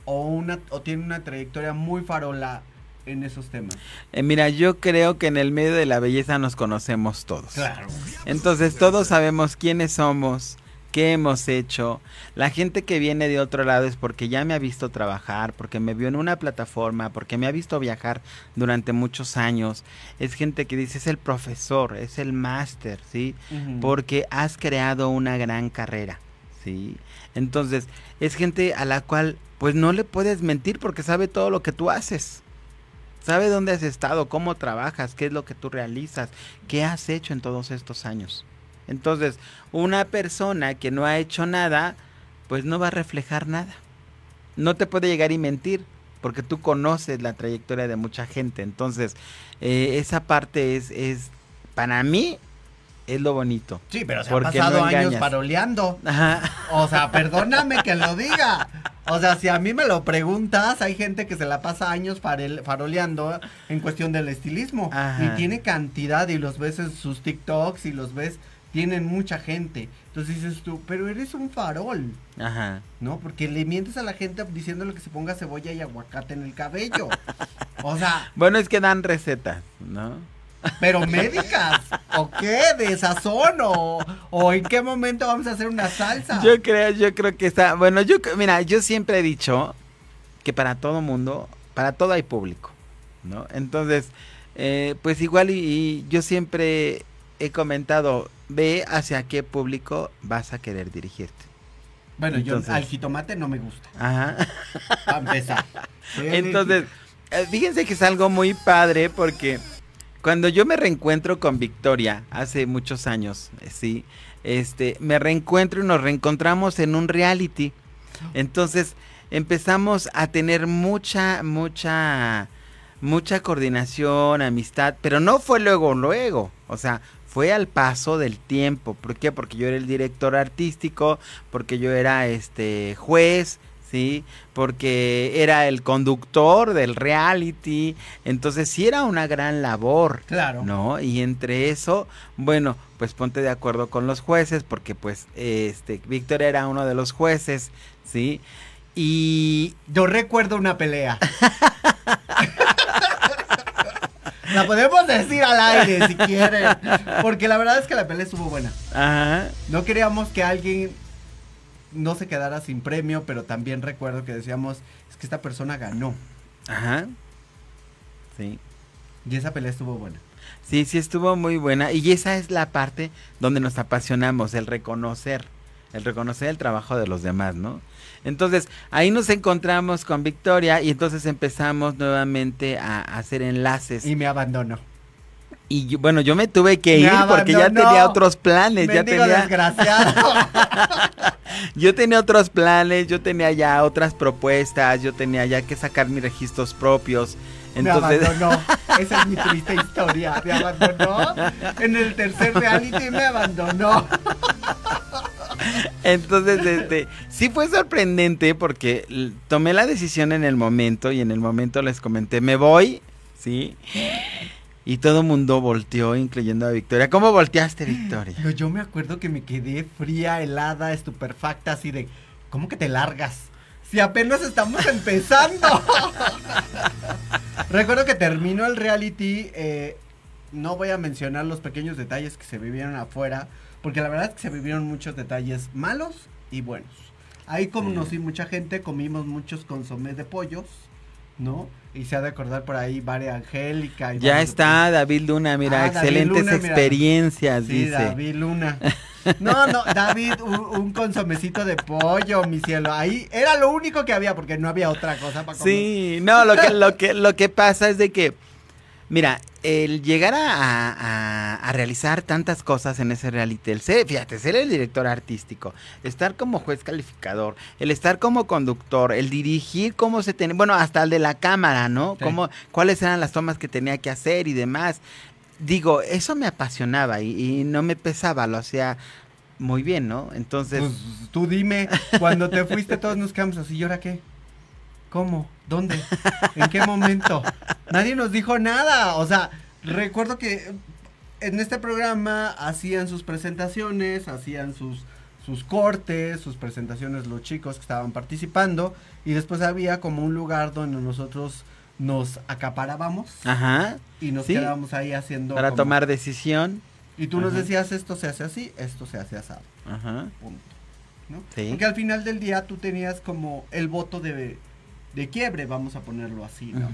O, una, o tiene una trayectoria muy farola en esos temas. Eh, mira, yo creo que en el medio de la belleza nos conocemos todos. Claro. Entonces todos sabemos quiénes somos, qué hemos hecho. La gente que viene de otro lado es porque ya me ha visto trabajar, porque me vio en una plataforma, porque me ha visto viajar durante muchos años. Es gente que dice es el profesor, es el máster, ¿sí? Porque has creado una gran carrera. ¿sí? Entonces, es gente a la cual pues no le puedes mentir porque sabe todo lo que tú haces. Sabe dónde has estado, cómo trabajas, qué es lo que tú realizas, qué has hecho en todos estos años. Entonces, una persona que no ha hecho nada, pues no va a reflejar nada. No te puede llegar y mentir, porque tú conoces la trayectoria de mucha gente. Entonces, eh, esa parte es, es, para mí, es lo bonito. Sí, pero se han pasado no años paroleando. Ajá. O sea, perdóname que lo diga. O sea, si a mí me lo preguntas, hay gente que se la pasa años faroleando en cuestión del estilismo. Ajá. Y tiene cantidad y los ves en sus TikToks y los ves, tienen mucha gente. Entonces dices tú, pero eres un farol, Ajá. ¿no? Porque le mientes a la gente diciéndole que se ponga cebolla y aguacate en el cabello. O sea, Bueno, es que dan recetas, ¿no? Pero médicas, ¿o qué? ¿De sazón? ¿O, o en qué momento vamos a hacer una salsa? Yo creo, yo creo que está, bueno, yo, mira, yo siempre he dicho que para todo mundo, para todo hay público, ¿no? Entonces, eh, pues igual y, y yo siempre he comentado, ve hacia qué público vas a querer dirigirte. Bueno, yo Entonces- al jitomate no me gusta. Ajá. Para empezar. Entonces, eh, fíjense que es algo muy padre porque cuando yo me reencuentro con Victoria hace muchos años, eh, sí, este, me reencuentro y nos reencontramos en un reality. Entonces, empezamos a tener mucha, mucha, mucha coordinación, amistad, pero no fue luego, luego, o sea, fue al paso del tiempo. ¿Por qué? Porque yo era el director artístico, porque yo era este juez, ¿sí? Porque era el conductor del reality. Entonces sí era una gran labor. Claro. ¿No? Y entre eso, bueno, pues ponte de acuerdo con los jueces, porque pues este Víctor era uno de los jueces, ¿sí? Y Yo recuerdo una pelea. la podemos decir al aire si quieren. Porque la verdad es que la pelea estuvo buena. ajá, No queríamos que alguien no se quedara sin premio, pero también recuerdo que decíamos, es que esta persona ganó. ajá. Sí. Y esa pelea estuvo buena. Sí, sí estuvo muy buena y esa es la parte donde nos apasionamos, el reconocer, el reconocer el trabajo de los demás, ¿no? Entonces, ahí nos encontramos con Victoria y entonces empezamos nuevamente a, a hacer enlaces. Y Y, me abandonó. Yo- bueno, yo me tuve que ir porque ya tenía otros planes, ya tenía, desgraciado. yo tenía otros planes, yo tenía ya otras propuestas, yo tenía ya que sacar mis registros propios. Entonces, Me abandonó. Esa es mi triste historia. Me abandonó. En el tercer reality me abandonó. Entonces, este, sí fue sorprendente porque tomé la decisión en el momento y en el momento les comenté, me voy, ¿sí? Y todo el mundo volteó, incluyendo a Victoria. ¿Cómo volteaste, Victoria? No, yo me acuerdo que me quedé fría, helada, estupefacta, así de, ¿cómo que te largas? Si apenas estamos empezando. Recuerdo que terminó el reality, eh, no voy a mencionar los pequeños detalles que se vivieron afuera, porque la verdad es que se vivieron muchos detalles malos y buenos. Ahí conocí mucha gente, comimos muchos consomés de pollos, ¿no? Y se ha de acordar por ahí Varia Angélica. y Ya está David Luna, mira, Ah, excelentes Luna, mira. experiencias, Sí, dice. David Luna. No, no, David, un, un consomecito de pollo, mi cielo. Ahí era lo único que había, porque no había otra cosa para comer. Sí, no, lo que, lo que, lo que pasa es de que, mira, el llegar a, a- a realizar tantas cosas en ese reality, el ser, fíjate, ser el director artístico, estar como juez calificador, el estar como conductor, el dirigir cómo se tenía, bueno, hasta el de la cámara, ¿no? Sí. Cómo, cuáles eran las tomas que tenía que hacer y demás. Digo, eso me apasionaba y, y no me pesaba, lo hacía muy bien, ¿no? Entonces... Pues tú dime, cuando te fuiste todos nos quedamos así, ¿y ahora qué? ¿Cómo? ¿Dónde? ¿En qué momento? Nadie nos dijo nada. O sea, recuerdo que en este programa hacían sus presentaciones, hacían sus, sus cortes, sus presentaciones los chicos que estaban participando. Y después había como un lugar donde nosotros nos acaparábamos Ajá, y nos sí. quedábamos ahí haciendo. para como- tomar decisión. Y tú nos decías, esto se hace así, esto se hace asado. Ajá, Punto. ¿no? sí. Porque al final del día tú tenías como el voto de, de quiebre, vamos a ponerlo así, ¿no?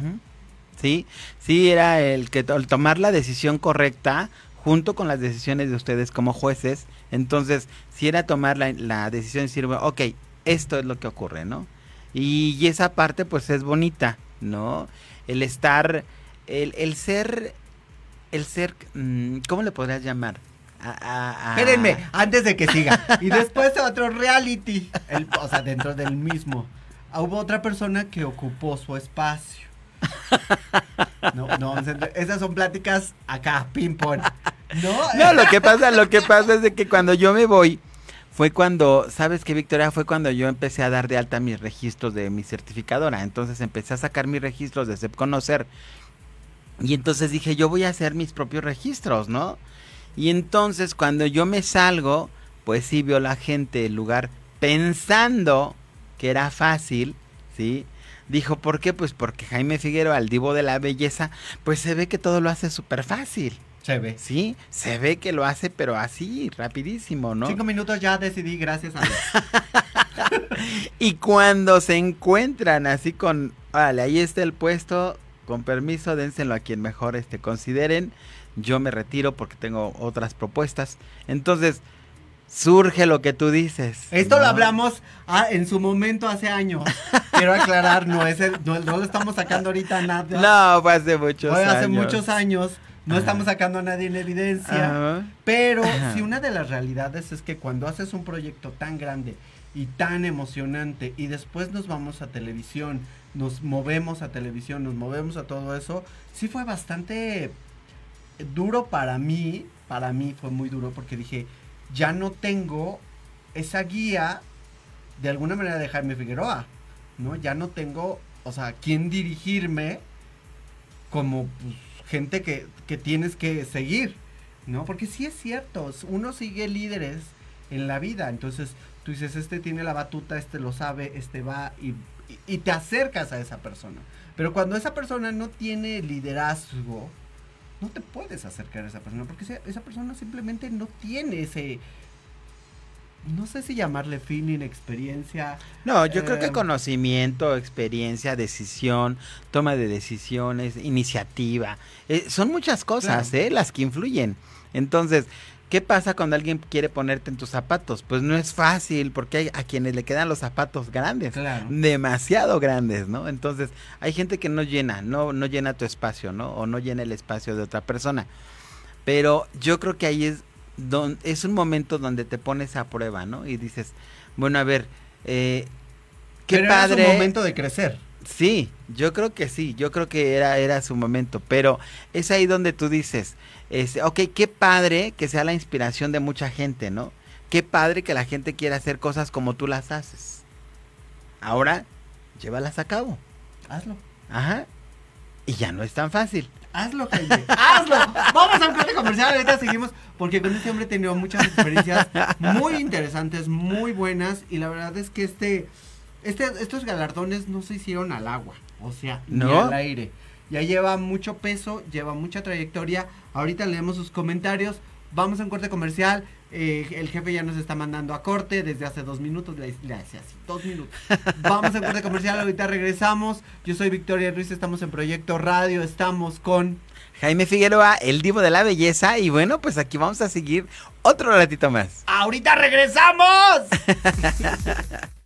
Sí, sí, era el que el tomar la decisión correcta junto con las decisiones de ustedes como jueces. Entonces, si era tomar la, la decisión de decir, bueno, ok, esto es lo que ocurre, ¿no? Y, y esa parte pues es bonita, ¿no? El estar, el, el ser, el ser, mm, ¿cómo le podrías llamar? Espérenme, antes de que siga. Y después otro reality. el- o sea, dentro del mismo. Ah, Hubo otra persona que ocupó su espacio. No, no, esas son pláticas acá, ping-pong. No, No, lo que pasa, lo que pasa es que cuando yo me voy, fue cuando, ¿sabes qué, Victoria? Fue cuando yo empecé a dar de alta mis registros de mi certificadora. Entonces empecé a sacar mis registros de SEP Conocer. Y entonces dije, yo voy a hacer mis propios registros, ¿no? Y entonces cuando yo me salgo, pues sí vio la gente el lugar pensando que era fácil, ¿sí? Dijo, ¿por qué? Pues porque Jaime Figueroa, el divo de la belleza, pues se ve que todo lo hace súper fácil. se ve. Sí, se ve que lo hace, pero así, rapidísimo, ¿no? Cinco minutos ya decidí, gracias a Dios. Y cuando se encuentran así con, vale, ahí está el puesto, con permiso, dénselo a quien mejor este consideren. Yo me retiro porque tengo otras propuestas. Entonces, surge lo que tú dices. Esto lo hablamos ah, en su momento hace años. Quiero aclarar, no es el- no, no lo estamos sacando ahorita nada. No, fue hace muchos Fue años. hace muchos años. No Ajá. estamos sacando a nadie en evidencia. Ajá. Pero Ajá. si una de las realidades es que cuando haces un proyecto tan grande y tan emocionante y después nos vamos a televisión, nos movemos a televisión, nos movemos a todo eso, sí fue bastante duro para mí, para mí fue muy duro porque dije, ya no tengo esa guía de alguna manera de Jaime Figueroa, ¿no? Ya no tengo, o sea, quién dirigirme como pues, gente que, que tienes que seguir, ¿no? Porque sí es cierto, uno sigue líderes en la vida, entonces tú dices, este tiene la batuta, este lo sabe, este va y, y- y te acercas a esa persona. Pero cuando esa persona no tiene liderazgo, no te puedes acercar a esa persona, porque esa, esa persona simplemente no tiene ese, no sé si llamarle feeling, experiencia. No, yo creo Eh, que conocimiento, experiencia, decisión, toma de decisiones, iniciativa, eh, son muchas cosas, Claro. ¿eh? Las que influyen. Entonces, ¿qué pasa cuando alguien quiere ponerte en tus zapatos? Pues no es fácil, porque hay a quienes le quedan los zapatos grandes, Claro. demasiado grandes, ¿no? Entonces, hay gente que no llena, no, no llena tu espacio, ¿no? O no llena el espacio de otra persona. Pero yo creo que ahí es don- es un momento donde te pones a prueba, ¿no? Y dices, bueno, a ver, eh, qué Pero era su padre. momento de crecer. Sí, yo creo que sí, yo creo que era, era su momento, pero es ahí donde tú dices, este, ok, qué padre que sea la inspiración de mucha gente, ¿no? Qué padre que la gente quiera hacer cosas como tú las haces. Ahora, llévalas a cabo. Hazlo. Ajá. Y ya no es tan fácil. Hazlo, Jaime. Hazlo. Vamos a un corte comercial. Ahorita seguimos. Porque con este hombre he tenido muchas experiencias muy interesantes, muy buenas. Y la verdad es que este, este, estos galardones no se hicieron al agua. O sea, ni ¿No? al aire. Ya lleva mucho peso, lleva mucha trayectoria. Ahorita leemos sus comentarios. Vamos a un corte comercial. Eh, el jefe ya nos está mandando a corte desde hace dos minutos. Le, le hace así, dos minutos. Vamos a un corte comercial. Ahorita regresamos. Yo soy Victoria Ruiz. Estamos en Proyecto Radio. Estamos con. Jaime Figueroa, el divo de la belleza, y bueno, pues aquí vamos a seguir otro ratito más. ¡Ahorita regresamos!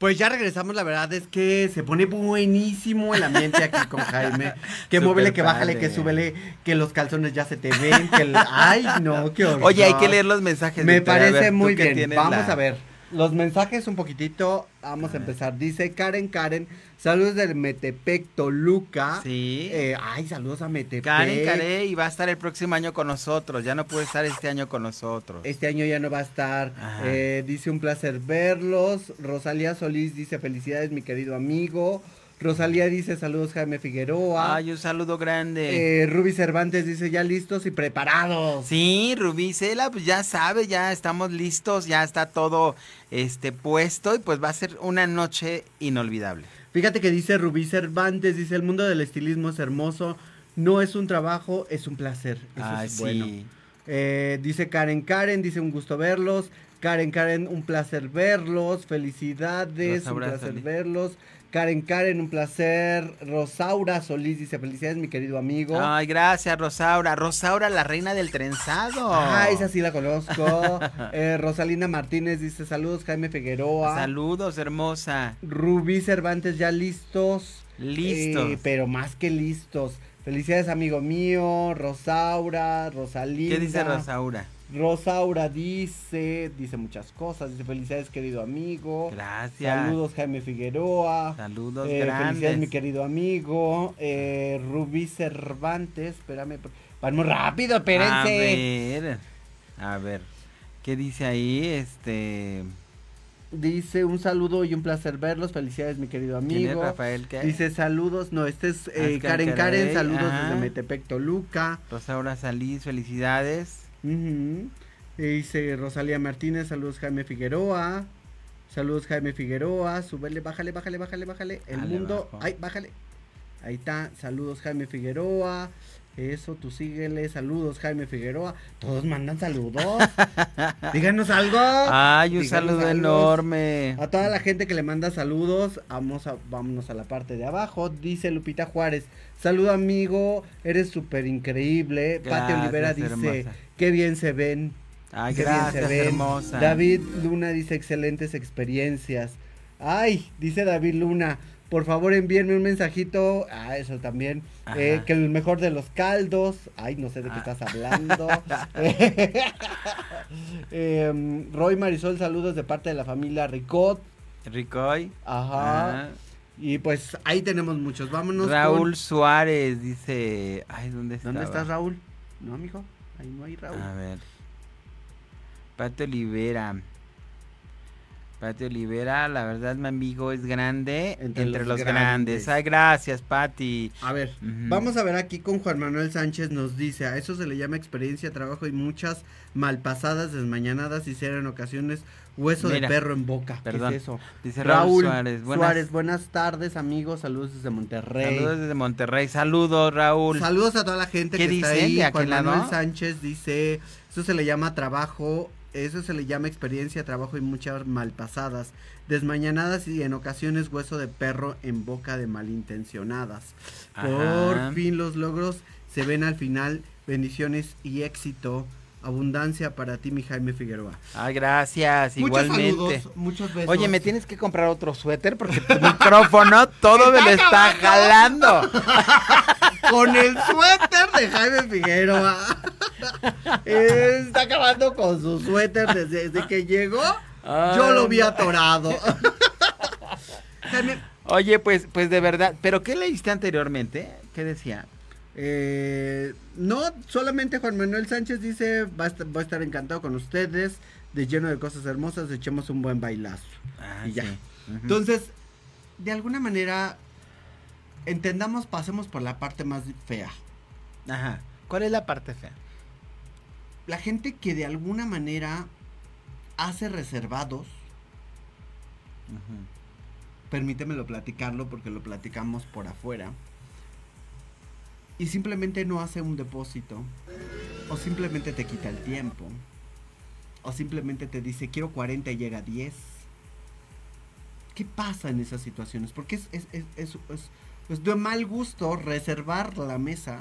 Pues ya regresamos, la verdad es que se pone buenísimo el ambiente aquí con Jaime. Que muévele, que bájale, padre. que súbele, que los calzones ya se te ven, que el... Ay, no, qué horror. Oye, hay que leer los mensajes. Me ver, parece tú muy bien. Vamos la- a ver. Los mensajes un poquitito. Vamos a, empezar. Dice Karen Karen. Saludos del Metepec, Toluca. Sí. Eh, ay, saludos a Metepec. Karen Carey y va a estar el próximo año con nosotros. Ya no puede estar este año con nosotros. Este año ya no va a estar. Eh, dice un placer verlos. Rosalía Solís dice felicidades, mi querido amigo. Rosalía dice saludos, Jaime Figueroa. Ay, un saludo grande. Eh, Ruby Cervantes dice ya listos y preparados. Sí, Rubí Cela, pues ya sabe, ya estamos listos, ya está todo este puesto y pues va a ser una noche inolvidable. Fíjate que dice Rubí Cervantes, dice el mundo del estilismo es hermoso, no es un trabajo, es un placer. Eso Ay, es sí. bueno. Eh, dice Karen Karen, dice un gusto verlos. Karen Karen, un placer verlos. Felicidades, un placer verlos. Karen Karen, un placer. Rosaura Solís dice felicidades, mi querido amigo. Ay, gracias, Rosaura. Rosaura, la reina del trenzado. Ah, esa sí la conozco. Eh, Rosalina Martínez dice saludos, Jaime Figueroa. Saludos, hermosa. Rubí Cervantes ya listos. Listos. Eh, pero más que listos. Felicidades, amigo mío. Rosaura, Rosalinda. ¿Qué dice Rosaura? Rosaura dice, dice muchas cosas. Dice felicidades, querido amigo. Gracias. Saludos, Jaime Figueroa. Saludos Eh, felicidades, mi querido amigo. Eh, Rubí Cervantes. Espérame. Van muy rápido, espérense. A ver. A ver. ¿Qué dice ahí? Este. Dice un saludo y un placer verlos. Felicidades, mi querido ¿Quién es amigo. Rafael? Dice saludos, no, este es eh, Karen Karen saludos ajá. desde Metepec, Toluca. Rosaura Salís, felicidades. Y Dice Rosalía Martínez, saludos Jaime Figueroa. Saludos Jaime Figueroa, súbele, bájale, bájale, bájale, bájale. El Dale, mundo, bajo. ay, bájale. Ahí está, saludos Jaime Figueroa. Eso, tú síguele, saludos Jaime Figueroa. Todos mandan saludos. Díganos algo. Ay, un Díganos saludo enorme. A toda la gente que le manda saludos, vamos a, vámonos a la parte de abajo. Dice Lupita Juárez, saludo amigo, eres súper increíble. Pati Gracias, Olivera dice, hermosa. qué bien se ven. Ay, qué bien gracias, hermosa. David Luna dice, excelentes experiencias. Ay, dice David Luna, por favor envíenme un mensajito. Ah, eso también. Eh, que el mejor de los caldos. Ay, no sé de qué Ah. estás hablando. Em, Roy Marisol, saludos de parte de la familia Ricot. Ricoy. Ajá. Ah. Y pues ahí tenemos muchos. Vámonos. Raúl con- Suárez dice. Ay, ¿dónde está? ¿Dónde estás, Raúl? No, mijo. Ahí no hay Raúl. A ver. Pati Olivera. Pati Olivera, la verdad, mi amigo es grande Entre entre, los los, grandes. grandes. Ay, gracias, Pati. A ver, vamos a ver aquí con Juan Manuel Sánchez nos dice, a eso se le llama experiencia, trabajo y muchas malpasadas, desmañanadas y ser en ocasiones hueso Mira, de perro en boca. ¿Qué perdón. es eso? Dice Raúl, Suárez. Buenas, Suárez, buenas tardes amigos, saludos desde Monterrey. Saludos desde Monterrey. Saludos, Raúl. Saludos a toda la gente ¿Qué que está ahí. ¿De Juan lado? Manuel Sánchez dice, eso se le llama trabajo, eso se le llama experiencia, trabajo y muchas malpasadas, desmañanadas y en ocasiones hueso de perro en boca de malintencionadas. Ajá. Por fin los logros se ven al final, bendiciones y éxito. Abundancia para ti, mi Jaime Figueroa. Ay, gracias. Muchos Igualmente. saludos, muchos besos. Oye, me tienes que comprar otro suéter porque tu micrófono todo me lo está jalando. con el suéter de Jaime Figueroa. Está acabando con su suéter desde, desde que llegó. Yo lo vi atorado. Jaime, Oye, pues, pues de verdad. ¿Pero qué leíste anteriormente? ¿Qué decía? Eh, no, solamente Juan Manuel Sánchez dice, va a, estar, va a estar encantado con ustedes, de lleno de cosas hermosas, echemos un buen bailazo. Ah, Y ya. sí. Entonces, de alguna manera, entendamos, pasemos por la parte más fea. Ajá. ¿Cuál es la parte fea? La gente que de alguna manera hace reservados, permítemelo platicarlo porque lo platicamos por afuera, y simplemente no hace un depósito, o simplemente te quita el tiempo, o simplemente te dice quiero 40 y llega a 10. ¿Qué pasa en esas situaciones? Porque es, es, es, es, de mal gusto reservar la mesa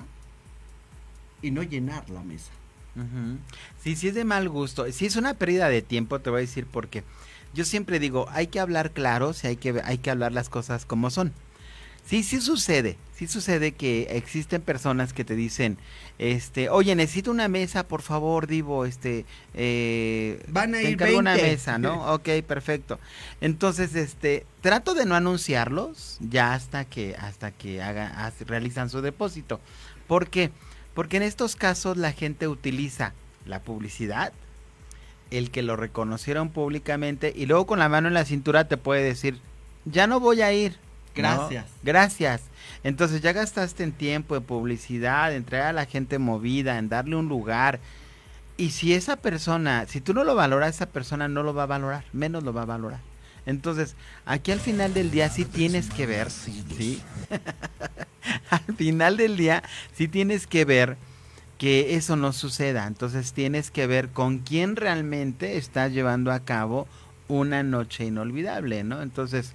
y no llenar la mesa. Ujú. Sí, sí es de mal gusto. Sí es una pérdida de tiempo, te voy a decir porque yo siempre digo, hay que hablar claro, si hay que, hay que hablar las cosas como son. Sí, sí sucede, sí sucede que existen personas que te dicen, este, oye, necesito una mesa, por favor, Divo, este, eh, Van a te ir encargo una 20. mesa, ¿no? Ok, perfecto. Entonces, este, trato de no anunciarlos ya hasta que, hasta que haga, haz- realizan su depósito. ¿Por qué? Porque en estos casos la gente utiliza la publicidad, el que lo reconocieron públicamente y luego con la mano en la cintura te puede decir, ya no voy a ir. ¿No? Gracias. Gracias. Entonces ya gastaste en tiempo, en publicidad, en traer a la gente movida, en darle un lugar. Y si esa persona, si tú no lo valoras, esa persona no lo va a valorar, menos lo va a valorar. Entonces, aquí al final del día sí tienes que ver, ¿sí? al final del día sí tienes que ver que eso no suceda. Entonces tienes que ver con quién realmente estás llevando a cabo una noche inolvidable, ¿no? Entonces,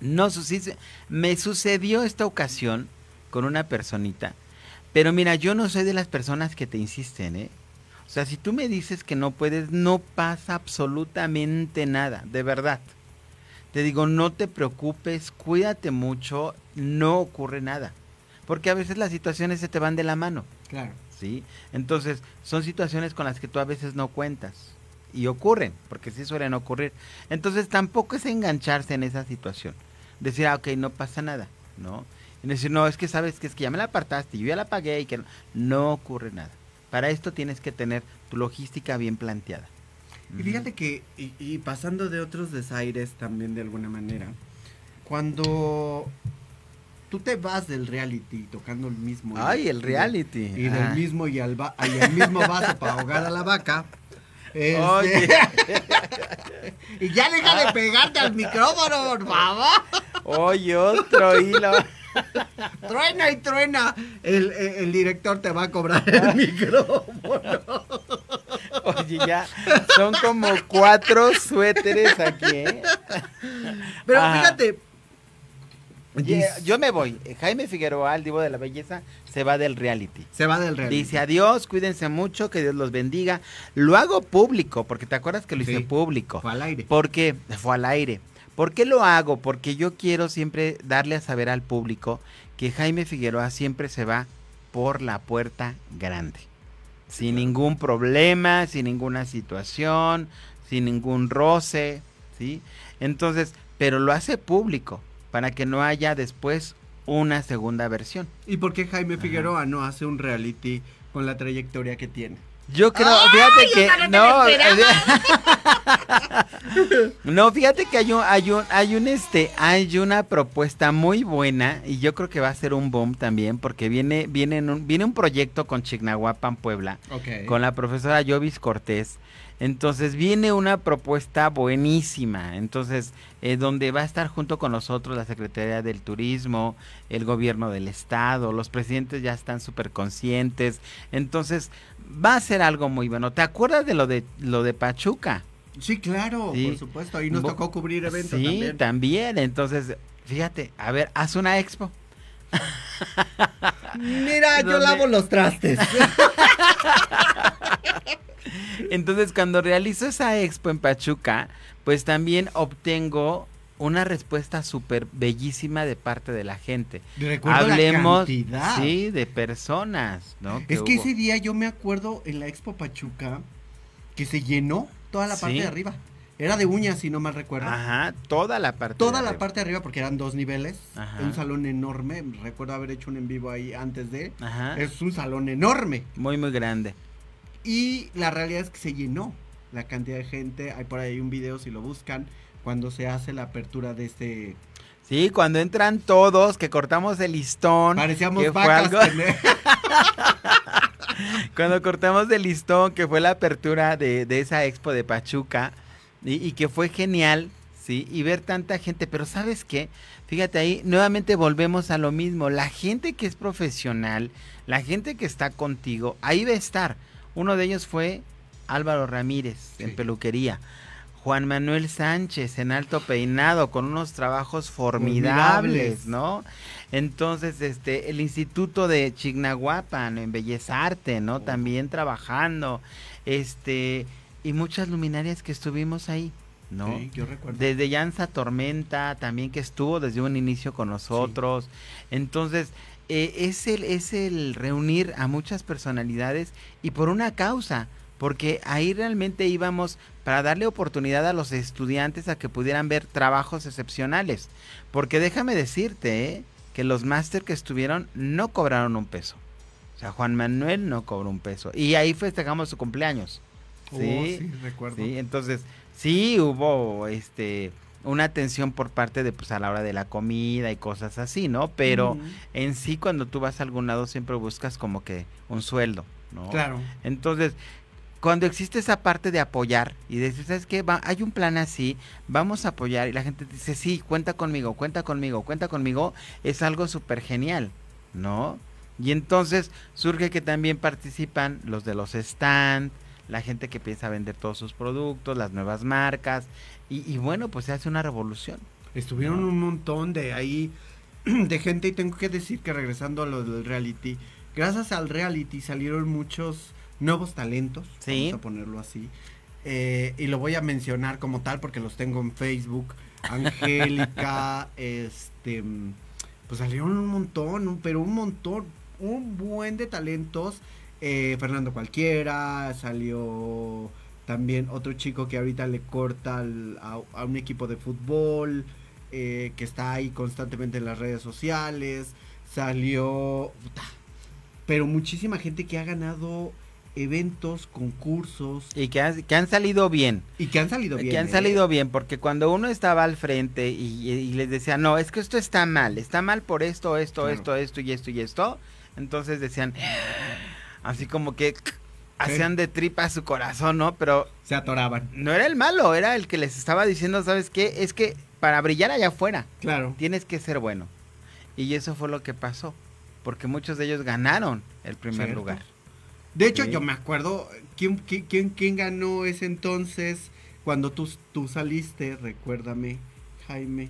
no sucede. Me sucedió esta ocasión con una personita. Pero mira, yo no soy de las personas que te insisten, ¿eh? O sea, si tú me dices que no puedes, no pasa absolutamente nada, de verdad. Te digo, no te preocupes, cuídate mucho, no ocurre nada. Porque a veces las situaciones se te van de la mano. Claro. ¿sí? Entonces, son situaciones con las que tú a veces no cuentas. Y ocurren, porque sí suelen ocurrir. Entonces, tampoco es engancharse en esa situación. Decir, ah, ok, no pasa nada, ¿no? Y decir, no, es que sabes que es que ya me la apartaste, yo ya la pagué y que no, no ocurre nada. Para esto tienes que tener tu logística bien planteada. Y fíjate que, y, y pasando de otros desaires también de alguna manera, cuando tú te vas del reality tocando el mismo... Ay, el reality. Y Ah. del mismo y, al va- y el mismo vaso para ahogar a la vaca. este, Oye. y ya deja de pegarte al micrófono, por favor. Oye, otro hilo. Truena y truena. El, el- el director te va a cobrar el micrófono. Oye, ya son como cuatro suéteres aquí, ¿eh? Pero Ajá. fíjate. Yo me voy. Jaime Figueroa, el divo de la belleza, se va del reality. Se va del reality. Dice adiós, cuídense mucho, que Dios los bendiga. Lo hago público, porque te acuerdas que lo hice público. Fue al aire. Porque fue al aire. ¿Por qué lo hago? Porque yo quiero siempre darle a saber al público que Jaime Figueroa siempre se va por la puerta grande. Sin ningún problema, sin ninguna situación, sin ningún roce, ¿sí? Entonces, pero lo hace público para que no haya después una segunda versión. ¿Y por qué Jaime Figueroa no hace un reality con la trayectoria que tiene? Yo creo, fíjate que no, no, fíjate que hay un, hay un, hay un, este, hay una propuesta muy buena y yo creo que va a ser un boom también porque viene, viene, en un, viene un proyecto con Chignahuapan Puebla con la profesora Jovis Cortés. Entonces viene una propuesta buenísima, entonces eh, donde va a estar junto con nosotros la Secretaría del Turismo, el gobierno del estado, los presidentes ya están súper conscientes, entonces va a ser algo muy bueno. ¿Te acuerdas de lo de lo de Pachuca? Sí, claro, Sí. por supuesto. Ahí nos Bo- tocó cubrir eventos sí, también. también. Entonces, fíjate, a ver, haz una expo. Mira, yo lavo los trastes. Entonces, cuando realizo esa expo en Pachuca, pues también obtengo una respuesta súper bellísima de parte de la gente. Recuerdo la Hablemos, cantidad. sí, de personas, ¿no? Es que ese día yo me acuerdo en la Expo Pachuca que se llenó toda la parte de arriba. Era de uñas, si no mal recuerdo. Ajá, toda la parte. Toda de la arriba. parte de arriba, porque eran dos niveles. Ajá. Un salón enorme. Recuerdo haber hecho un en vivo ahí antes de. Ajá. Es un salón enorme. Muy, muy grande. Y la realidad es que se llenó la cantidad de gente. Hay por ahí un video, si lo buscan, cuando se hace la apertura de este... Sí, cuando entran todos, que cortamos el listón. Parecíamos que fue vacas. algo- tener- Cuando cortamos el listón, que fue la apertura de, de esa expo de Pachuca, y, y que fue genial, ¿sí? Y ver tanta gente, pero ¿sabes qué? Fíjate ahí, nuevamente volvemos a lo mismo. La gente que es profesional, la gente que está contigo, ahí va a estar. Uno de ellos fue Álvaro Ramírez, en peluquería. Juan Manuel Sánchez en alto peinado con unos trabajos formidables, Formidables. ¿no? Entonces, este, el Instituto de Chignahuapan en Bellezarte, ¿no? También trabajando, este, y muchas luminarias que estuvimos ahí. ¿no? Sí, yo recuerdo. Desde Llanza Tormenta, también que estuvo desde un inicio con nosotros. Entonces, eh, es, el, es el reunir a muchas personalidades y por una causa, porque ahí realmente íbamos para darle oportunidad a los estudiantes a que pudieran ver trabajos excepcionales. Porque déjame decirte ¿eh? que los máster que estuvieron no cobraron un peso. O sea, Juan Manuel no cobró un peso. Y ahí festejamos su cumpleaños. Oh, Sí, sí, recuerdo. Sí, entonces sí hubo este una atención por parte de pues a la hora de la comida y cosas así, ¿no? Pero en sí cuando tú vas a algún lado siempre buscas como que un sueldo, ¿no? Claro. Entonces, cuando existe esa parte de apoyar y decir, ¿sabes qué? Va, hay un plan así, vamos a apoyar y la gente dice, sí, cuenta conmigo, cuenta conmigo, cuenta conmigo, es algo súper genial, ¿no? Y entonces surge que también participan los de los stands, la gente que piensa vender todos sus productos, las nuevas marcas, y, y bueno, pues se hace una revolución. Estuvieron un montón de ahí de gente y tengo que decir que regresando a lo del reality, gracias al reality salieron muchos nuevos talentos, Sí. vamos a ponerlo así. Eh, y lo voy a mencionar como tal porque los tengo en Facebook. Angélica, este, pues salieron un montón, pero un montón, un buen de talentos. Eh, Fernando Cualquiera, salió también otro chico que ahorita le corta al- a, a un equipo de fútbol, eh, que está ahí constantemente en las redes sociales. Salió, pero muchísima gente que ha ganado eventos, concursos Y que, han- que han salido bien. y que han salido bien. que han ¿eh? salido bien, porque cuando uno estaba al frente y, y les decía, no, es que esto está mal, está mal por esto, esto, Claro. esto, esto y esto y esto, entonces decían, así como que hacían de tripa su corazón, ¿no? Pero Se atoraban. no era el malo, era el que les estaba diciendo, ¿sabes qué? Es que para brillar allá afuera Claro. tienes que ser bueno. Y eso fue lo que pasó, porque muchos de ellos ganaron el primer Cierto. lugar. De hecho, Sí. yo me acuerdo quién, quién, quién, ganó ese entonces cuando tú, tú saliste, recuérdame, Jaime.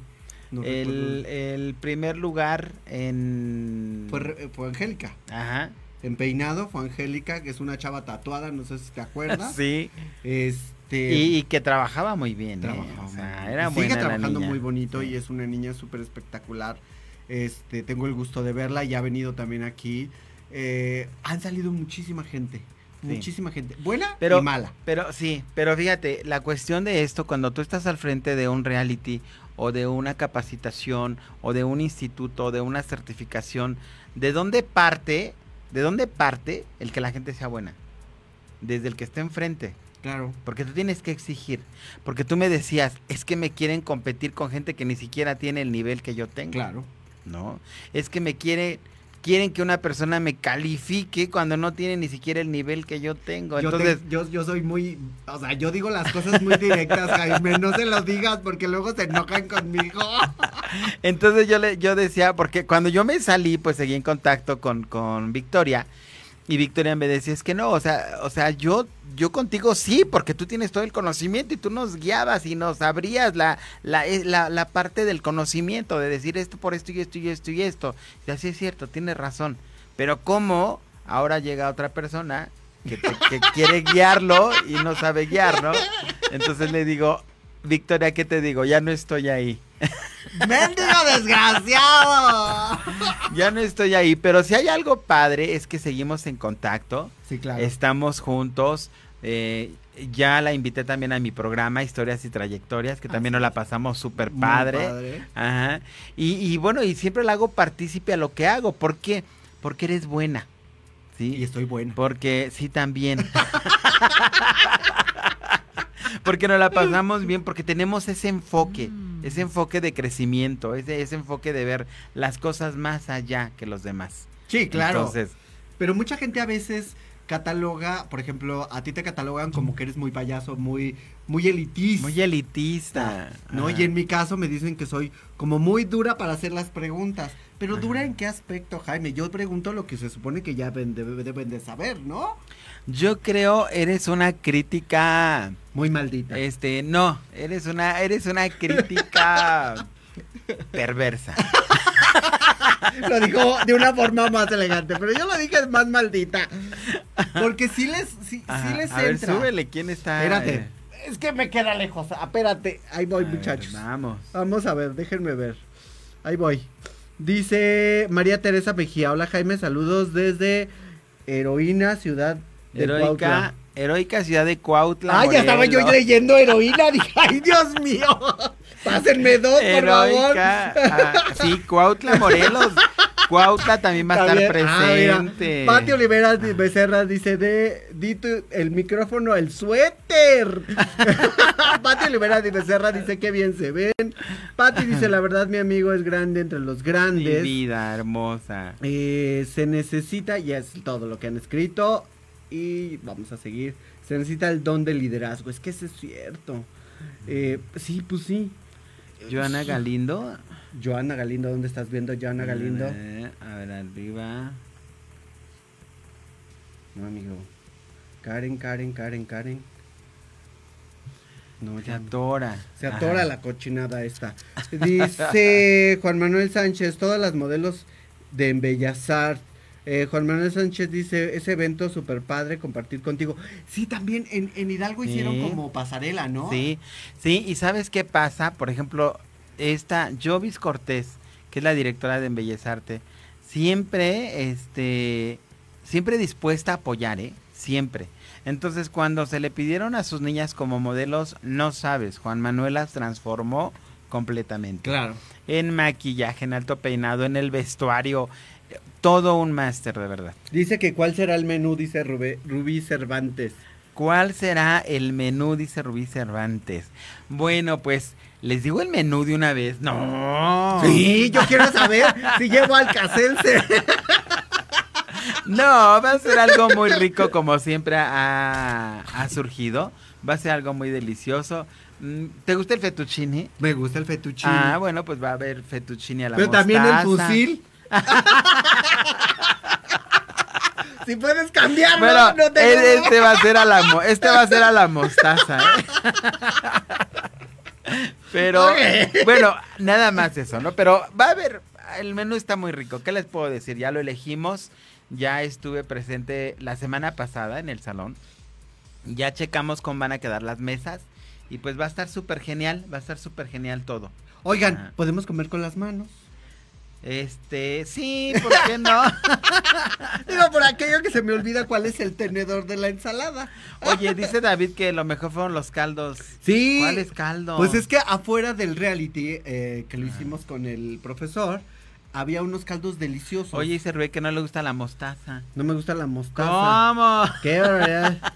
No el, el primer lugar en... Fue, fue Angélica. Ajá. En peinado fue Angélica, que es una chava tatuada, no sé si te acuerdas. Sí. Este. Y, y que trabajaba muy bien, ¿eh? trabajaba O sea, muy- era y buena Sigue trabajando muy bonito Sí. y es una niña súper espectacular. Este, tengo el gusto de verla y ha venido también aquí. Eh, han salido muchísima gente. Sí. Muchísima gente. Buena Pero- y mala. Pero sí, pero fíjate, la cuestión de esto, cuando tú estás al frente de un reality o de una capacitación o de un instituto o de una certificación, ¿de dónde parte? ¿De dónde parte el que la gente sea buena? Desde el que esté enfrente. Claro. Porque tú tienes que exigir. Porque tú me decías, es que me quieren competir con gente que ni siquiera tiene el nivel que yo tengo. Claro. ¿no? Es que me quiere, quieren que una persona me califique cuando no tiene ni siquiera el nivel que yo tengo. Yo, te- Entonces, yo, yo soy muy, o sea, yo digo las cosas muy directas, Jaime, no se los digas porque luego se enojan conmigo. entonces yo le, yo decía, porque cuando yo me salí, pues seguí en contacto con, con Victoria. Y Victoria me decía, es que no, o sea, o sea, yo, yo contigo sí, porque tú tienes todo el conocimiento y tú nos guiabas y nos abrías la, la, eh, la, la parte del conocimiento, de decir esto por esto y esto y esto y esto. Y así es cierto, tienes razón. Pero ¿cómo ahora llega otra persona que, te- que quiere guiarlo y no sabe guiar, ¿no? Entonces le digo, Victoria, ¿qué te digo? Ya no estoy ahí. ¡Mendigo desgraciado! Ya no estoy ahí, pero si hay algo padre es que seguimos en contacto, Sí, claro. estamos juntos. eh, ya la invité también a mi programa Historias y Trayectorias, que también nos la pasamos súper padre. padre. Ajá. Y, y bueno, y siempre la hago partícipe a lo que hago. ¿Por qué? Porque eres buena. ¿Sí? Y estoy buena. Porque sí también. porque nos la pasamos bien, porque tenemos ese enfoque, ese enfoque de crecimiento, ese, ese enfoque de ver las cosas más allá que los demás. Sí, claro. Entonces, Pero mucha gente a veces cataloga, por ejemplo, a ti te catalogan como que eres muy payaso, muy, muy elitista. muy elitista. ¿no? Ajá. Y en mi caso me dicen que soy como muy dura para hacer las preguntas. Pero dura en qué aspecto, Jaime? Yo pregunto lo que se supone que ya deben de saber, ¿no? Yo creo eres una crítica, Muy maldita. este, no, eres una, eres una crítica perversa. Lo dijo de una forma más elegante, pero yo lo dije más maldita. Porque sí les, sí, sí Ajá. les A ver, entra. súbele, ¿quién está? Espérate. eh? Es que me queda lejos. Espérate, ahí voy, A ver, muchachos. vamos. Vamos a ver, déjenme ver. Ahí voy. Dice María Teresa Mejía. Hola Jaime, saludos desde Heroína, ciudad de Heroica, Cuautla. heroica ciudad de Cuautla. Ay, ya estaba yo leyendo heroína. Dije, ay, Dios mío. Pásenme dos, por favor. Ah, sí, Cuautla, Morelos. Cuautla también va a estar ah, presente. Pati Olivera Becerra dice de di tu- el micrófono el suéter. Pati Olivera de Becerra dice que bien se ven. Pati dice la verdad mi amigo es grande entre los Mi grandes. vida hermosa. Eh, se necesita, y es todo lo que han escrito. Y vamos a seguir. Se necesita el don de liderazgo. Es que eso es cierto. Eh, sí, pues sí. Joana Galindo. Joana Galindo, ¿dónde estás viendo Joana Galindo? A ver, arriba. No, amigo. Karen, Karen, Karen, Karen. No, Se atora. Se atora Ajá. la cochinada esta. Dice Juan Manuel Sánchez, todas las modelos de Embellazar. Eh, Juan Manuel Sánchez dice, ese evento super padre, compartir contigo. Sí, también en, en Hidalgo hicieron como pasarela, ¿no? Sí, sí, y ¿sabes qué pasa? Por ejemplo, esta Jovis Cortés, que es la directora de Embellezarte, siempre, este, siempre dispuesta a apoyar, ¿eh? Siempre. Entonces, cuando se le pidieron a sus niñas como modelos, no sabes, Juan Manuel las transformó completamente. Claro. En maquillaje, en alto peinado, en el vestuario, todo un máster, de verdad. Dice que cuál será el menú, dice Rubé- Rubí Cervantes. ¿Cuál será el menú? Dice Rubí Cervantes. Bueno, pues, ¿les digo el menú de una vez? No. Sí, yo quiero saber si llevo al caselce. No, va a ser algo muy rico como siempre ha, ha surgido. Va a ser algo muy delicioso. Mm, ¿Te gusta el fettuccine? Me gusta el fettuccine. Ah, bueno, pues va a haber fettuccine a la Pero también el fusil. si puedes cambiarlo, no te e- este va a ser a la este va a ser a la mostaza. ¿eh? Pero bueno, nada más eso, ¿no? Pero va a haber el menú está muy rico. ¿Qué les puedo decir? Ya lo elegimos. Ya estuve presente la semana pasada en el salón. Ya checamos cómo van a quedar las mesas y pues va a estar súper genial, va a estar súper genial todo. Oigan, Ah. ¿podemos comer con las manos? Este, sí, ¿por qué no? Digo, por aquello que se me olvida cuál es el tenedor de la ensalada. Oye, dice David que lo mejor fueron los caldos. Sí. ¿Cuáles caldos? Pues es que afuera del reality eh, que lo hicimos con el profesor, había unos caldos deliciosos. Oye, dice Rubén que no le gusta la mostaza. no me gusta la mostaza. ¿Cómo? Qué barbaridad.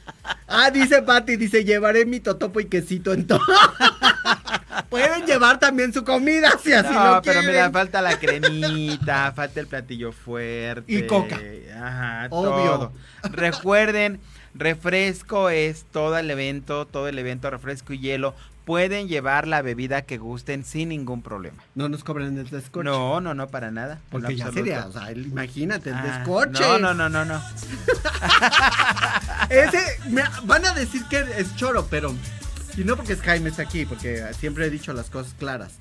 Ah, dice Pati, dice, llevaré mi totopo y quesito en todo. Pueden llevar también su comida si así no, lo pero quieren. mira, falta la cremita, falta el platillo fuerte. Y coca. Ajá, Obvio. todo. Recuerden, refresco es todo el evento, todo el evento, refresco y hielo. Pueden llevar la bebida que gusten sin ningún problema. No nos cobran el descoche. No, no, no, para nada. Porque ya absoluto. sería, o sea, el- imagínate, el Ah, descoche. No, no, no, no, no. Ese, me- van a decir que es choro, pero. Y no porque es Jaime está aquí, porque siempre he dicho las cosas claras.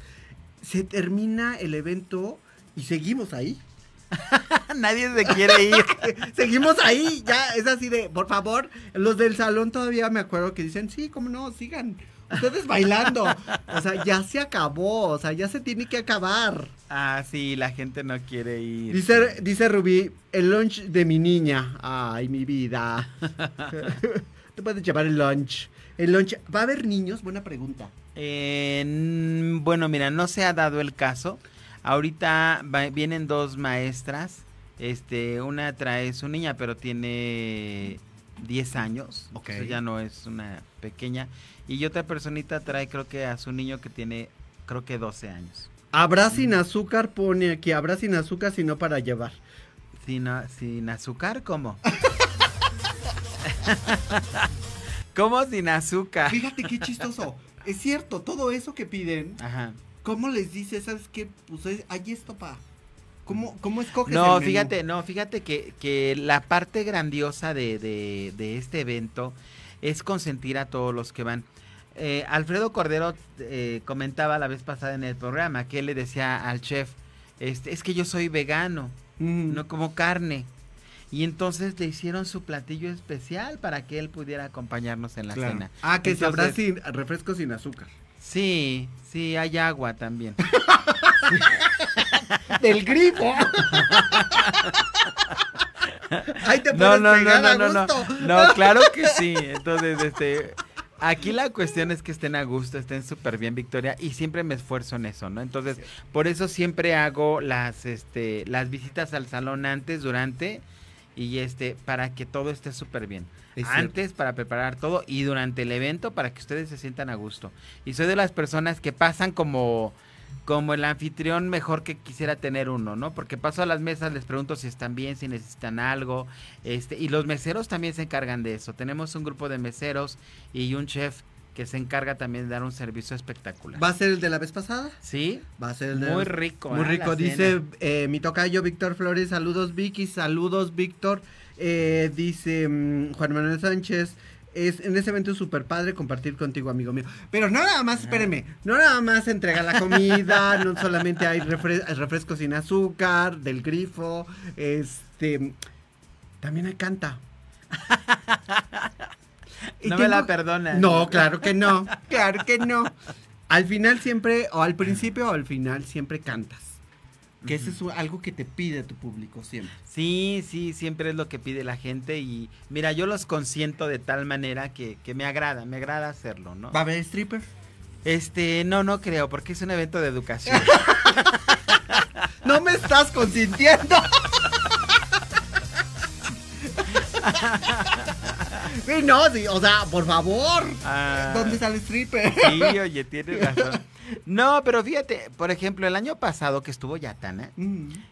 Se termina el evento y seguimos ahí. Nadie se quiere ir. Seguimos ahí, ya es así de, por favor, los del salón todavía me acuerdo que dicen, sí, cómo no, sigan, ustedes bailando. O sea, ya se acabó, o sea, ya se tiene que acabar. Ah, sí, la gente no quiere ir. Dice, dice Rubí, el lunch de mi niña. Ay, mi vida. Te puedes llevar el lunch. El lunch, ¿va a haber niños? Buena pregunta. Eh, mm, bueno, mira, no se ha dado el caso. Ahorita va- vienen dos maestras. Este, una trae su niña, pero tiene 10 años. Ok. entonces ya no es una pequeña. Y otra personita trae, creo que a su niño que tiene, creo que 12 años. Habrá sin azúcar, pone aquí. Habrá sin azúcar, sino para llevar. Sin, sin azúcar, ¿cómo? ¿Cómo sin azúcar? Fíjate qué chistoso. Es cierto, todo eso que piden, Ajá. ¿cómo les dices? ¿Sabes qué? Pues es- hay esto pa. ¿Cómo, cómo escoges No, el menú? fíjate, no, fíjate que, que la parte grandiosa de, de- de este evento es consentir a todos los que van. Eh, Alfredo Cordero eh, comentaba la vez pasada en el programa que él le decía al chef, este, es que yo soy vegano, Mm. no como carne. Y entonces le hicieron su platillo especial para que él pudiera acompañarnos en la Claro. cena. Ah, que sabrá Entonces, sin refresco sin azúcar. Sí, sí, hay agua también. Del grifo. Ahí te No, puedes no, no, pegar no, a no, no. gusto. No, claro que sí. Entonces, este, aquí la cuestión es que estén a gusto, estén súper bien, Victoria, y siempre me esfuerzo en eso, ¿no? Entonces, por eso siempre hago las, este, las visitas al salón antes, durante, y este, para que todo esté súper bien. Es cierto. Antes para preparar todo y durante el evento para que ustedes se sientan a gusto. Y soy de las personas que pasan como como el anfitrión mejor que quisiera tener uno, ¿no? Porque paso a las mesas, les pregunto si están bien, si necesitan algo, este, y los meseros también se encargan de eso. Tenemos un grupo de meseros y un chef que se encarga también de dar un servicio espectacular. ¿Va a ser el de la vez pasada? ¿Sí? Va a ser el de Muy rico. Muy ¿eh? rico. Dice eh, mi tocayo Víctor Flores. Saludos, Vicky. Saludos, Víctor. Eh, dice mm, Juan Manuel Sánchez. Es, en ese evento es súper padre compartir contigo, amigo mío. Pero no nada más, espérenme, no nada más entrega la comida, no solamente hay refre- refresco sin azúcar, del grifo, este, también hay canta. Y No me la perdonas. No, claro que no, claro que no. Al final siempre, o al principio o al final siempre cantas. Que eso es algo que te pide tu público siempre. Sí, sí, siempre es lo que pide la gente y mira, yo los consiento de tal manera que, que me agrada, me agrada hacerlo, ¿no? ¿Va a haber stripper? Este, no, no creo, porque es un evento de educación. No me estás consintiendo. Sí, no, sí, o sea, por favor. Ah. ¿Dónde está el stripper? Sí, oye, tienes razón. No, pero fíjate, por ejemplo, el año pasado que estuvo Yatana,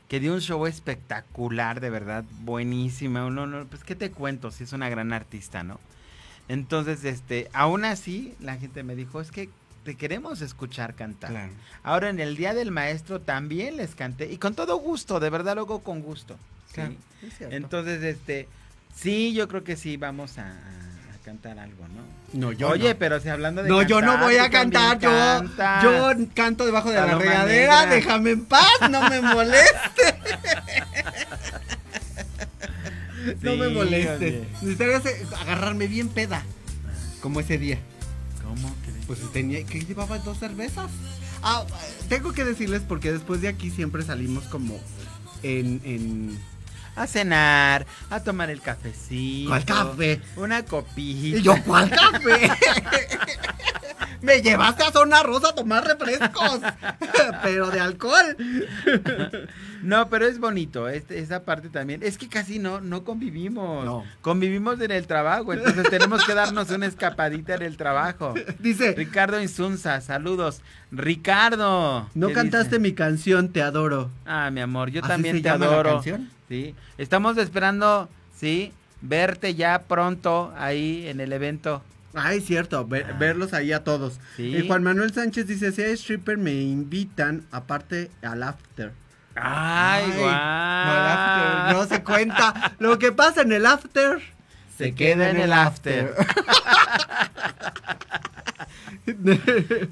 que dio un show espectacular, de verdad, buenísima. No, no, pues qué te cuento, si es una gran artista, ¿no? Entonces, este, aún así, la gente me dijo, es que te queremos escuchar cantar. Claro. Ahora en el Día del Maestro también les canté y con todo gusto, de verdad lo hago con gusto. ¿sí? Es. Entonces, este, sí, yo creo que sí vamos a, cantar algo, ¿no? No, yo Oye, no. pero si hablando de No, yo no voy a cantar, yo, cantas. yo canto debajo de la regadera, negra. déjame en paz, no me moleste. no me molestes. Necesitarías agarrarme bien peda, como ese día. ¿Cómo crees? Pues tenía que llevaba dos cervezas. Ah, tengo que decirles porque después de aquí siempre salimos como en, en A cenar, a tomar el cafecito. ¿Cuál café? Una copita. ¿Y yo cuál café? Me llevaste a Zona Rosa a tomar refrescos, pero de alcohol. No, pero es bonito, este- esa parte también. Es que casi no, no convivimos. No. Convivimos en el trabajo, entonces tenemos que darnos una escapadita en el trabajo. Dice, Ricardo Insunza, saludos. Ricardo. no ¿qué cantaste dice? mi canción, te adoro. Ah, mi amor, yo ¿Así también se te llama la adoro. canción? Sí. Estamos esperando, sí, verte ya pronto ahí en el evento. Ay, cierto, ver- verlos ahí a todos. Sí. Eh, Juan Manuel Sánchez dice, si hay stripper me invitan aparte al after. Ay, after, no se cuenta. Lo que pasa en el after Se queda en el after.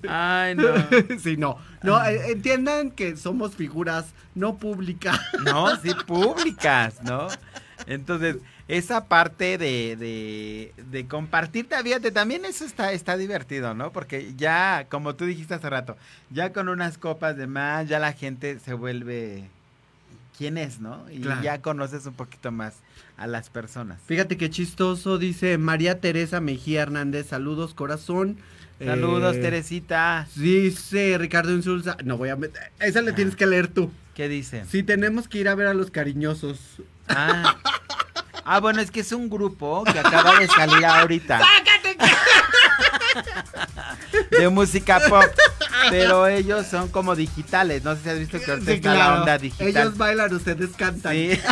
Ay, no. sí, no. No, eh, entiendan que somos figuras no públicas. No, sí, públicas, ¿no? Entonces, esa parte de, de, de compartir, fíjate, también eso está, está divertido, ¿no? Porque ya, como tú dijiste hace rato, ya con unas copas de más, ya la gente se vuelve quién es, ¿no? Y Claro. ya conoces un poquito más a las personas. Fíjate qué chistoso, dice María Teresa Mejía Hernández. Saludos, corazón. Saludos, Eh, Teresita. Dice Ricardo Insulza. No voy a meter. Esa le tienes que leer tú. ¿Qué dice? Sí, tenemos que ir a ver a los cariñosos. Ah. Ah, bueno, es que es un grupo que acaba de salir ahorita. De música pop. Pero ellos son como digitales. No sé si has visto que ahorita Sí, está la onda digital. Ellos bailan, ustedes cantan. Sí.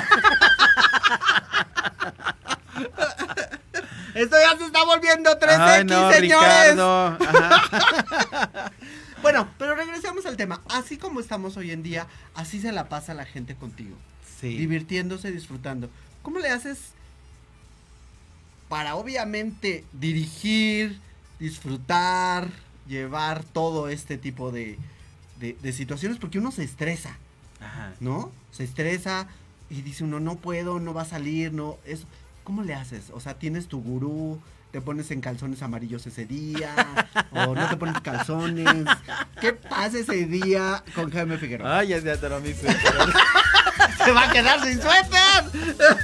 Esto ya se está volviendo 3X, Ay, no, señores. Ajá. Bueno, pero regresemos al tema. Así como estamos hoy en día, así se la pasa la gente contigo. Sí. Divirtiéndose, disfrutando. ¿Cómo le haces para obviamente dirigir, disfrutar, llevar todo este tipo de, de- de situaciones? Porque uno se estresa, Ajá. ¿no? Se estresa y dice uno, no puedo, no va a salir, no, eso. ¿Cómo le haces? O sea, tienes tu gurú, te pones en calzones amarillos ese día, o no te pones calzones. ¿Qué pasa ese día con Jaime Figueroa? Ay, atoró mi suéter. ¡Se va a quedar sin suéter!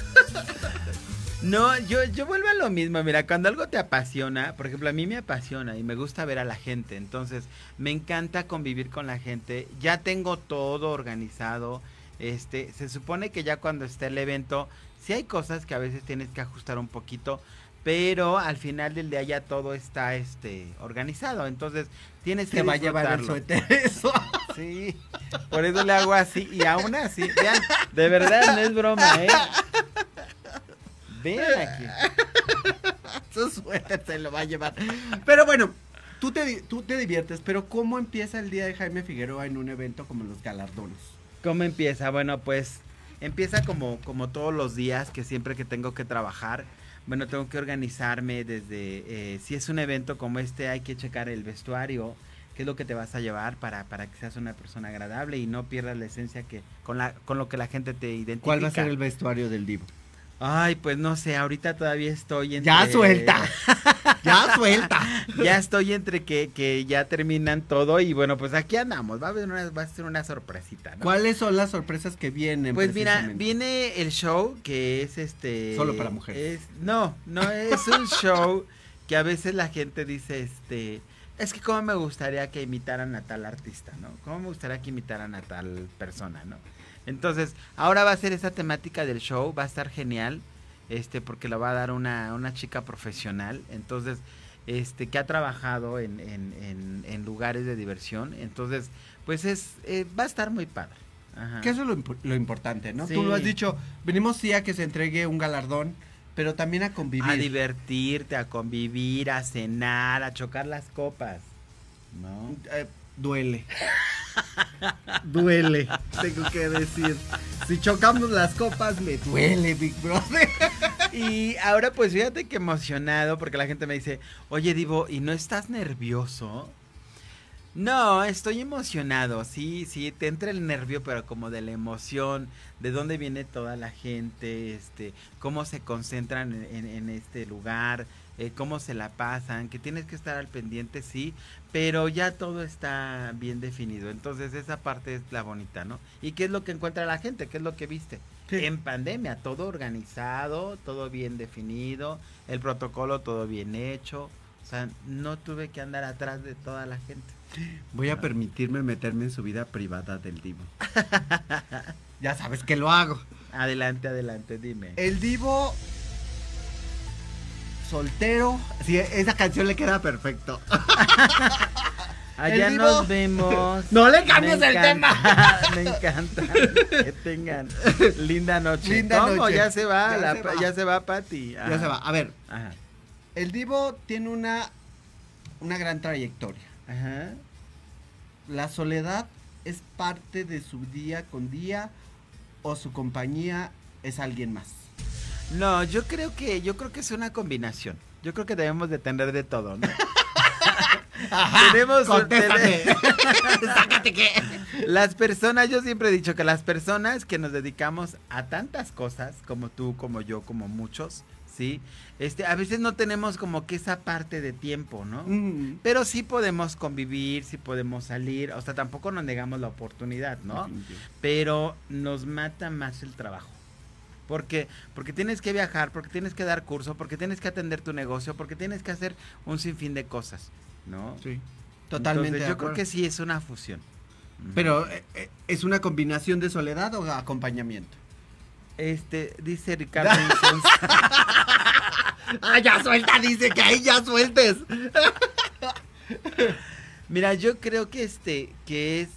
No, yo, yo vuelvo a lo mismo. Mira, cuando algo te apasiona, por ejemplo, a mí me apasiona y me gusta ver a la gente. Entonces, me encanta convivir con la gente. Ya tengo todo organizado. Este, se supone que ya cuando esté el evento, sí hay cosas que a veces tienes que ajustar un poquito, pero al final del día ya todo está este organizado. Entonces, tienes que va a llevar el suéter eso. Sí, por eso le hago así. Y aún así, vean, de verdad no es broma, ¿eh? Vean aquí. Su suéter se lo va a llevar. Pero bueno, tú te, tú te diviertes, pero ¿cómo empieza el día de Jaime Figueroa en un evento como los galardones? ¿Cómo empieza? Bueno, pues empieza como, como todos los días, que siempre que tengo que trabajar, bueno, tengo que organizarme desde, eh, si es un evento como este, hay que checar el vestuario, qué es lo que te vas a llevar para, para que seas una persona agradable y no pierdas la esencia que con, la, con lo que la gente te identifica. ¿Cuál va a ser el vestuario del Divo? Ay, pues no sé, ahorita todavía estoy entre... Ya suelta. ya suelta. ya estoy entre que, que ya terminan todo y bueno, pues aquí andamos, va a, haber una, va a ser una sorpresita, ¿no? ¿Cuáles son las sorpresas que vienen? Pues mira, viene el show que es este... Solo para mujeres. es- no, no, es un show que a veces la gente dice, este... Es que cómo me gustaría que imitaran a tal artista, ¿no? Cómo me gustaría que imitaran a tal persona, ¿no? Entonces, ahora va a ser esa temática del show, va a estar genial, este, porque lo va a dar una, una chica profesional, entonces, este, que ha trabajado en, en, en, en lugares de diversión, entonces, pues es, eh, va a estar muy padre. Ajá. Que eso es lo, impo- lo importante, ¿no? Sí. Tú lo has dicho, venimos sí a que se entregue un galardón, pero también a convivir. A divertirte, a convivir, a cenar, a chocar las copas. ¿No? Eh, duele. duele, tengo que decir. Si chocamos las copas, me duele, Big Brother. Y ahora pues fíjate que emocionado porque la gente me dice, oye Divo, ¿y no estás nervioso? No, estoy emocionado, sí, sí, te entra el nervio, pero como de la emoción, de dónde viene toda la gente, este, cómo se concentran en, en- en este lugar, eh, cómo se la pasan, que tienes que estar al pendiente, sí, pero ya todo está bien definido, entonces esa parte es la bonita, ¿no? ¿Y qué es lo que encuentra la gente? ¿Qué es lo que viste? Sí. En pandemia, todo organizado, todo bien definido, el protocolo todo bien hecho, o sea, no tuve que andar atrás de toda la gente. Voy a permitirme meterme en su vida privada del Divo. ya sabes que lo hago. Adelante, adelante, dime. El Divo soltero. Sí, esa canción le queda perfecto. Allá nos vemos. No le cambies el encanta, Me encanta que tengan linda noche. Linda ¿Cómo? noche. Ya se va, Ya la- se va. ya se va Pati. Ya se va. A ver, Ajá. el Divo tiene una, una gran trayectoria. Ajá. ¿La soledad es parte de su día con día o su compañía es alguien más? No, yo creo que, yo creo que es una combinación. Yo creo que debemos de tener de todo, ¿no? Tenemos un- Contéstame. Sácate que. Las personas, yo siempre he dicho que las personas que nos dedicamos a tantas cosas, como tú, como yo, como muchos, ¿sí? Este, a veces no tenemos como que esa parte de tiempo, ¿no? Mm. Pero sí podemos convivir, sí podemos salir, o sea, tampoco nos negamos la oportunidad, ¿no? Pero nos mata más el trabajo. ¿Por qué? Porque tienes que viajar, porque tienes que dar curso, porque tienes que atender tu negocio, porque tienes que hacer un sinfín de cosas, ¿no? Sí. Totalmente. Entonces, yo creo que sí es una fusión. Pero, eh, eh, ¿es una combinación de soledad o acompañamiento? Este, dice Ricardo. ¡Ah, ya suelta! Dice que ahí ya sueltes. Mira, yo creo que este, que es,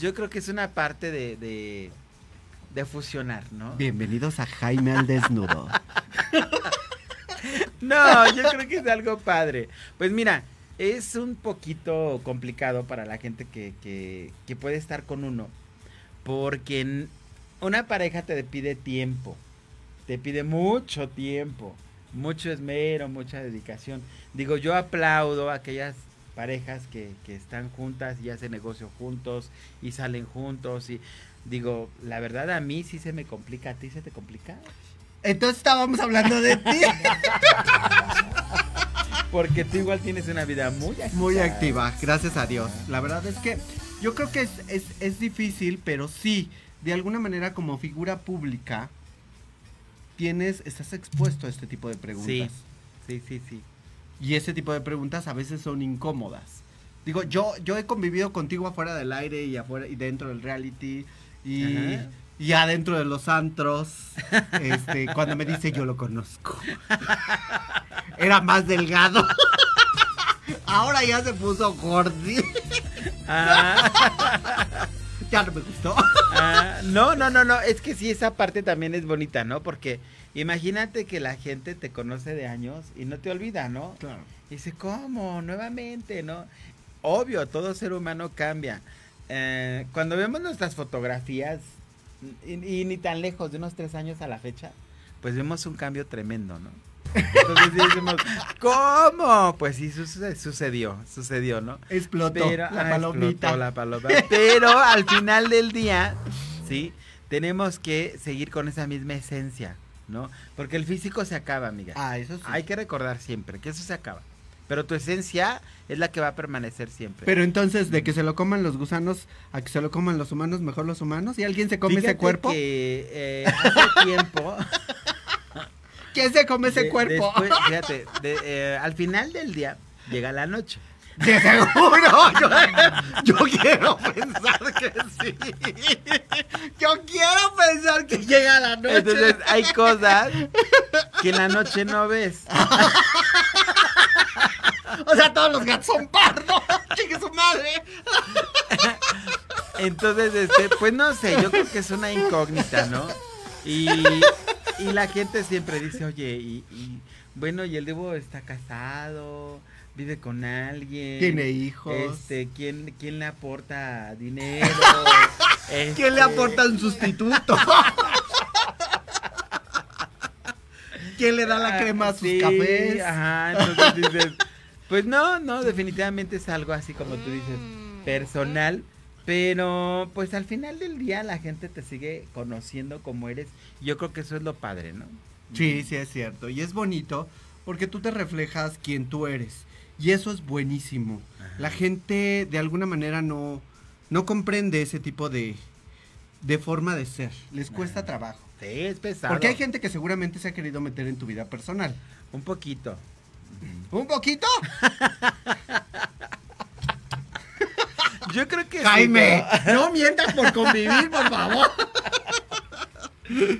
yo creo que es una parte de, de, de fusionar, ¿no? Bienvenidos a Jaime al Desnudo. No, yo creo que es algo padre. Pues mira, es un poquito complicado para la gente que, que, que puede estar con uno, porque una pareja te pide tiempo, te pide mucho tiempo, mucho esmero, mucha dedicación. Digo, yo aplaudo a aquellas parejas que, que están juntas y hacen negocio juntos y salen juntos y digo, la verdad a mí sí se me complica, ¿a ti se te complica? Entonces estábamos hablando de ti. Porque tú igual tienes una vida muy activa. Muy activa, gracias a Dios. La verdad es que yo creo que es, es, es difícil, pero sí, de alguna manera como figura pública, tienes, estás expuesto a este tipo de preguntas. Sí, sí, sí, sí. Y ese tipo de preguntas a veces son incómodas. Digo, yo, yo he convivido contigo afuera del aire y afuera y dentro del reality y, Ajá. y adentro de los antros. Este, cuando me dice yo lo conozco. Era más delgado. Ahora ya se puso gordito. Ah, Ya no me gustó. ah, no, no, no, no, es que sí, esa parte también es bonita, ¿no? Porque imagínate que la gente te conoce de años y no te olvida, ¿no? Claro. Y dice, ¿cómo? Nuevamente, ¿no? Obvio, todo ser humano cambia. Eh, cuando vemos nuestras fotografías, y, y ni tan lejos, de unos tres años a la fecha, pues vemos un cambio tremendo, ¿no? Entonces decimos, ¿cómo? Pues sí, suce- sucedió, sucedió, ¿no? Explotó Pero, la ah, palomita. explotó la paloma. Pero al final del día, sí, tenemos que seguir con esa misma esencia, ¿no? Porque el físico se acaba, amiga. Ah, eso sí. Hay que recordar siempre que eso se acaba. Pero tu esencia es la que va a permanecer siempre. Pero entonces, de que se lo coman los gusanos a que se lo coman los humanos, mejor los humanos. ¿Y alguien se come ese cuerpo? que eh, hace tiempo. ¿Quién se come ese de- cuerpo? después, fíjate, de- eh, al final del día llega la noche. De seguro. Yo, yo quiero pensar que sí. Yo quiero pensar que llega la noche. Entonces hay cosas que en la noche no ves. O sea, todos los gatos son pardos. Chique su madre. Entonces, este, pues no sé, yo creo que es una incógnita, ¿no? Y, y la gente siempre dice, oye, y, y, bueno, y el Debo está casado, vive con alguien. Tiene hijos. Este, ¿quién, quién le aporta dinero? ¿Quién le Este, aporta un sustituto? ¿Quién le da la ah, crema a sus sí, cafés? Ajá, entonces dices, pues no, no, definitivamente es algo así como tú dices, Mm. personal. Pero pues al final del día la gente te sigue conociendo como eres. Yo creo que eso es lo padre, ¿no? Sí, sí es cierto. Y es bonito porque tú te reflejas quien tú eres. Y eso es buenísimo. La gente de alguna manera no, no comprende ese tipo de, de forma de ser. Les cuesta trabajo. Sí, es pesado. Porque hay gente que seguramente se ha querido meter en tu vida personal. Un poquito. ¿Un poquito? Yo creo que sí, Jaime, pero- no mientas por convivir, por favor.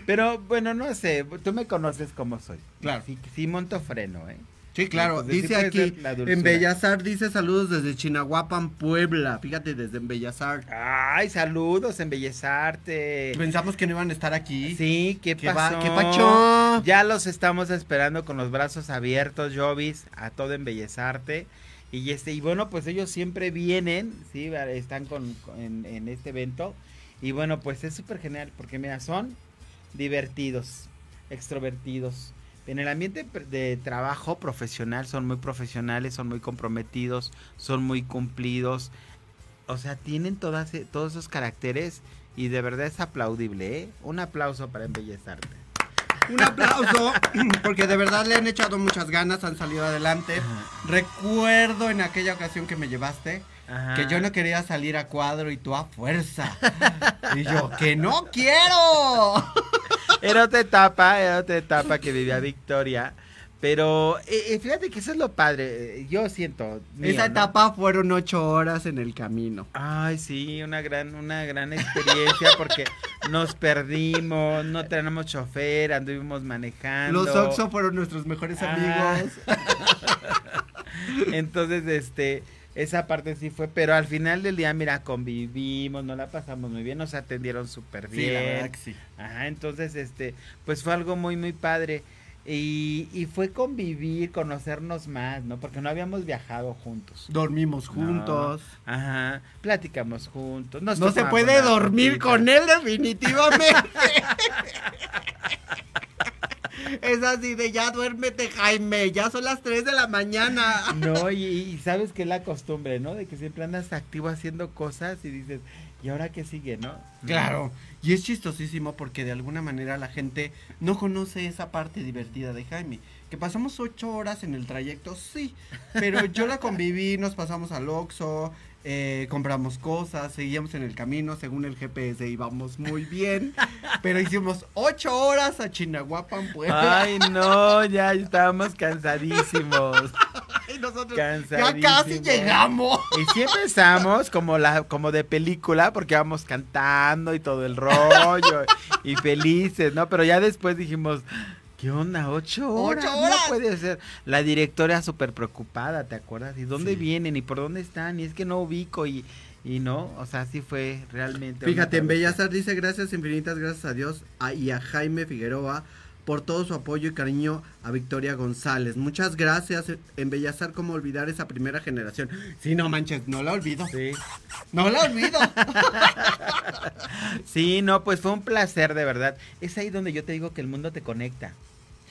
Pero bueno, no sé, tú me conoces como soy. Claro. Sí, sí monto freno, ¿eh? Sí, claro. Entonces, dice aquí, en Bellazar, dice saludos desde Chinahuapan, Puebla. Fíjate, desde en Bellazar. Ay, saludos, embellezarte. Pensamos que no iban a estar aquí. Sí, ¿qué ¿Qué pasó? va- qué pacho? Ya los estamos esperando con los brazos abiertos, Jovis, a todo embellezarte. Y este, y bueno, pues ellos siempre vienen, sí, están con, con- en, en este evento. Y bueno, pues es súper genial, porque mira, son divertidos, extrovertidos. En el ambiente de trabajo profesional son muy profesionales, son muy comprometidos, son muy cumplidos. O sea, tienen todas, e- todos esos caracteres y de verdad es aplaudible, ¿eh? Un aplauso para embellezarte. Un aplauso, porque de verdad le han echado muchas ganas, han salido adelante. Recuerdo en aquella ocasión que me llevaste, Ajá. que yo no quería salir a cuadro y tú a fuerza. Y yo, que no quiero. Era otra etapa, era otra etapa que vivía Victoria. Pero eh, eh, fíjate que eso es lo padre. eh, Yo siento. mío, Esa ¿no? etapa fueron ocho horas en el camino. Ay, sí, una gran, una gran experiencia porque nos perdimos, no tenemos chofer, anduvimos manejando. Los Oxo fueron nuestros mejores Ah. amigos. Entonces, este, esa parte sí fue, pero al final del día, mira, convivimos, nos la pasamos muy bien, nos atendieron súper bien. Sí, la verdad que sí. Ajá, entonces, este, pues fue algo muy, muy padre. Y, y fue convivir, conocernos más, ¿no? Porque no habíamos viajado juntos. Dormimos juntos. No, ajá, platicamos juntos. nos No se puede dormir con él definitivamente. Es así de ya duérmete, Jaime. Ya son las 3 de la mañana. No, y, y sabes que es la costumbre, ¿no? De que siempre andas activo haciendo cosas y dices, ¿y ahora qué sigue, no? Claro. Y es chistosísimo porque de alguna manera la gente no conoce esa parte divertida de Jaime. Que pasamos ocho horas en el trayecto, sí. Pero yo la conviví, nos pasamos al Oxxo, eh, compramos cosas, seguíamos en el camino, según el GPS íbamos muy bien. Pero hicimos ocho horas a Chinahuapan, Puebla. Ay, no, ya estábamos cansadísimos. Y nosotros ya casi llegamos. Y sí empezamos como la como de película porque íbamos cantando y todo el rollo y felices, ¿no? Pero ya después dijimos, ¿qué onda? ¿Ocho horas? ¡Ocho horas! No puede ser. La directora súper preocupada, ¿te acuerdas? ¿Y dónde Sí. vienen? ¿Y por dónde están? Y es que no ubico y, y no, o sea, sí fue realmente. Fíjate, en. Bellas Artes dice gracias infinitas, gracias a Dios a- y a Jaime Figueroa por todo su apoyo y cariño a Victoria González. Muchas gracias en Bellas Artes, cómo olvidar esa primera generación. Sí, no manches, no la olvido. Sí. No la olvido. Sí, no, pues fue un placer de verdad. Es ahí donde yo te digo que el mundo te conecta,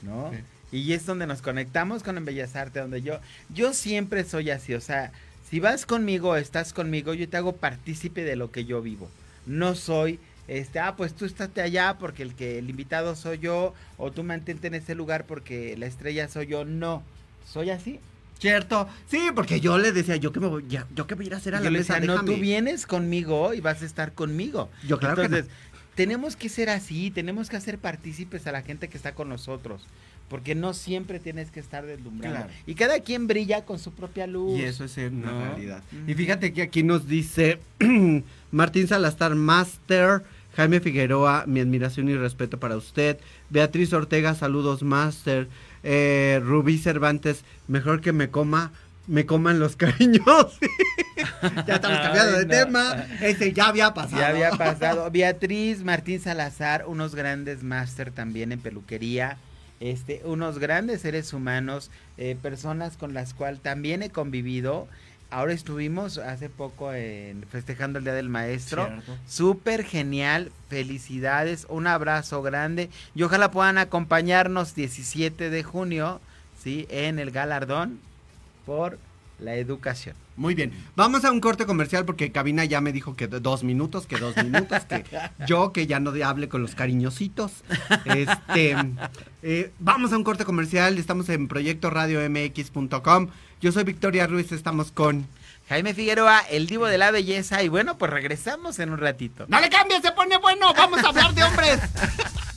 ¿no? Sí. Y es donde nos conectamos con En Bellas Artes, donde yo, yo siempre soy así, o sea, si vas conmigo, estás conmigo, yo te hago partícipe de lo que yo vivo. No soy, este, ah, pues tú estate allá porque el que el invitado soy yo, o tú mantente en ese lugar porque la estrella soy yo. No, soy así. Cierto. Sí, porque yo le decía, yo que me voy, ya, yo que voy a ir a hacer a Yo la le mesa, decía, no, déjame". tú vienes conmigo y vas a estar conmigo. Yo claro que Entonces, tenemos que ser así, tenemos que hacer partícipes a la gente que está con nosotros, porque no siempre tienes que estar deslumbrando. Claro. Y cada quien brilla con su propia luz. Y eso es una ¿no? realidad. Y fíjate que aquí nos dice Martín Salazar Master, Jaime Figueroa, mi admiración y respeto para usted. Beatriz Ortega, saludos Master. Eh, Rubí Cervantes, mejor que me coma, me coman los cariños. ya estamos cambiando de no. tema. Ese ya había pasado. Ya había pasado. Beatriz Martín Salazar, unos grandes máster también en peluquería. Este, unos grandes seres humanos, eh, personas con las cuales también he convivido. Ahora estuvimos hace poco en, festejando el Día del Maestro. Cierto. Súper genial, felicidades, un abrazo grande y ojalá puedan acompañarnos 17 de junio, ¿sí? En el galardón por la educación. Muy bien, vamos a un corte comercial porque Cabina ya me dijo que dos minutos, que dos minutos, que yo que ya no hable con los cariñositos. Este, eh, vamos a un corte comercial, estamos en Proyecto Radio MX.com. Yo soy Victoria Ruiz, estamos con... Jaime Figueroa, el divo de la belleza y bueno, pues regresamos en un ratito. ¡No le cambies, se pone bueno! ¡Vamos a hablar de hombres!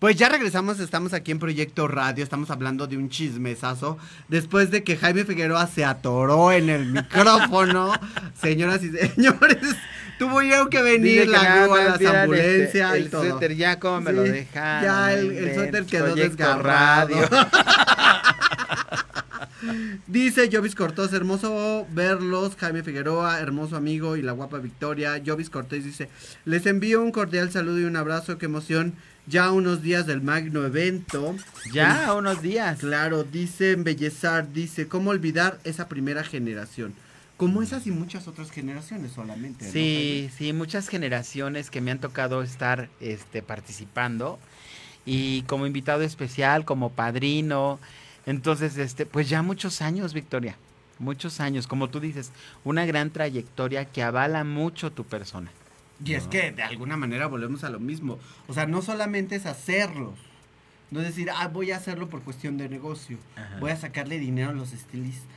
Pues ya regresamos, estamos aquí en Proyecto Radio, estamos hablando de un chismesazo. Después de que Jaime Figueroa se atoró en el micrófono, señoras y señores, tuvo yo que venir la grúa, más la vieran, ambulancia este, y el suéter ya como me lo dejaron. Ya el, suéter quedó desgarrado. Radio. Dice Jovis Cortés, hermoso verlos, Jaime Figueroa, hermoso amigo y la guapa Victoria. Jovis Cortés dice, les envío un cordial saludo y un abrazo, qué emoción. Ya a unos días del magno evento. Ya, unos días. Claro, dice Embellezar, dice, ¿cómo olvidar esa primera generación? Como esas y muchas otras generaciones solamente. ¿no, Sí, sí, muchas generaciones que me han tocado estar este, participando y como invitado especial, como padrino. Entonces, este, pues ya muchos años, Victoria, muchos años, como tú dices, una gran trayectoria que avala mucho tu persona. Y es que de alguna manera volvemos a lo mismo. O sea, no solamente es hacerlos. No es decir, ah, voy a hacerlo por cuestión de negocio. Ajá. Voy a sacarle dinero a los estilistas.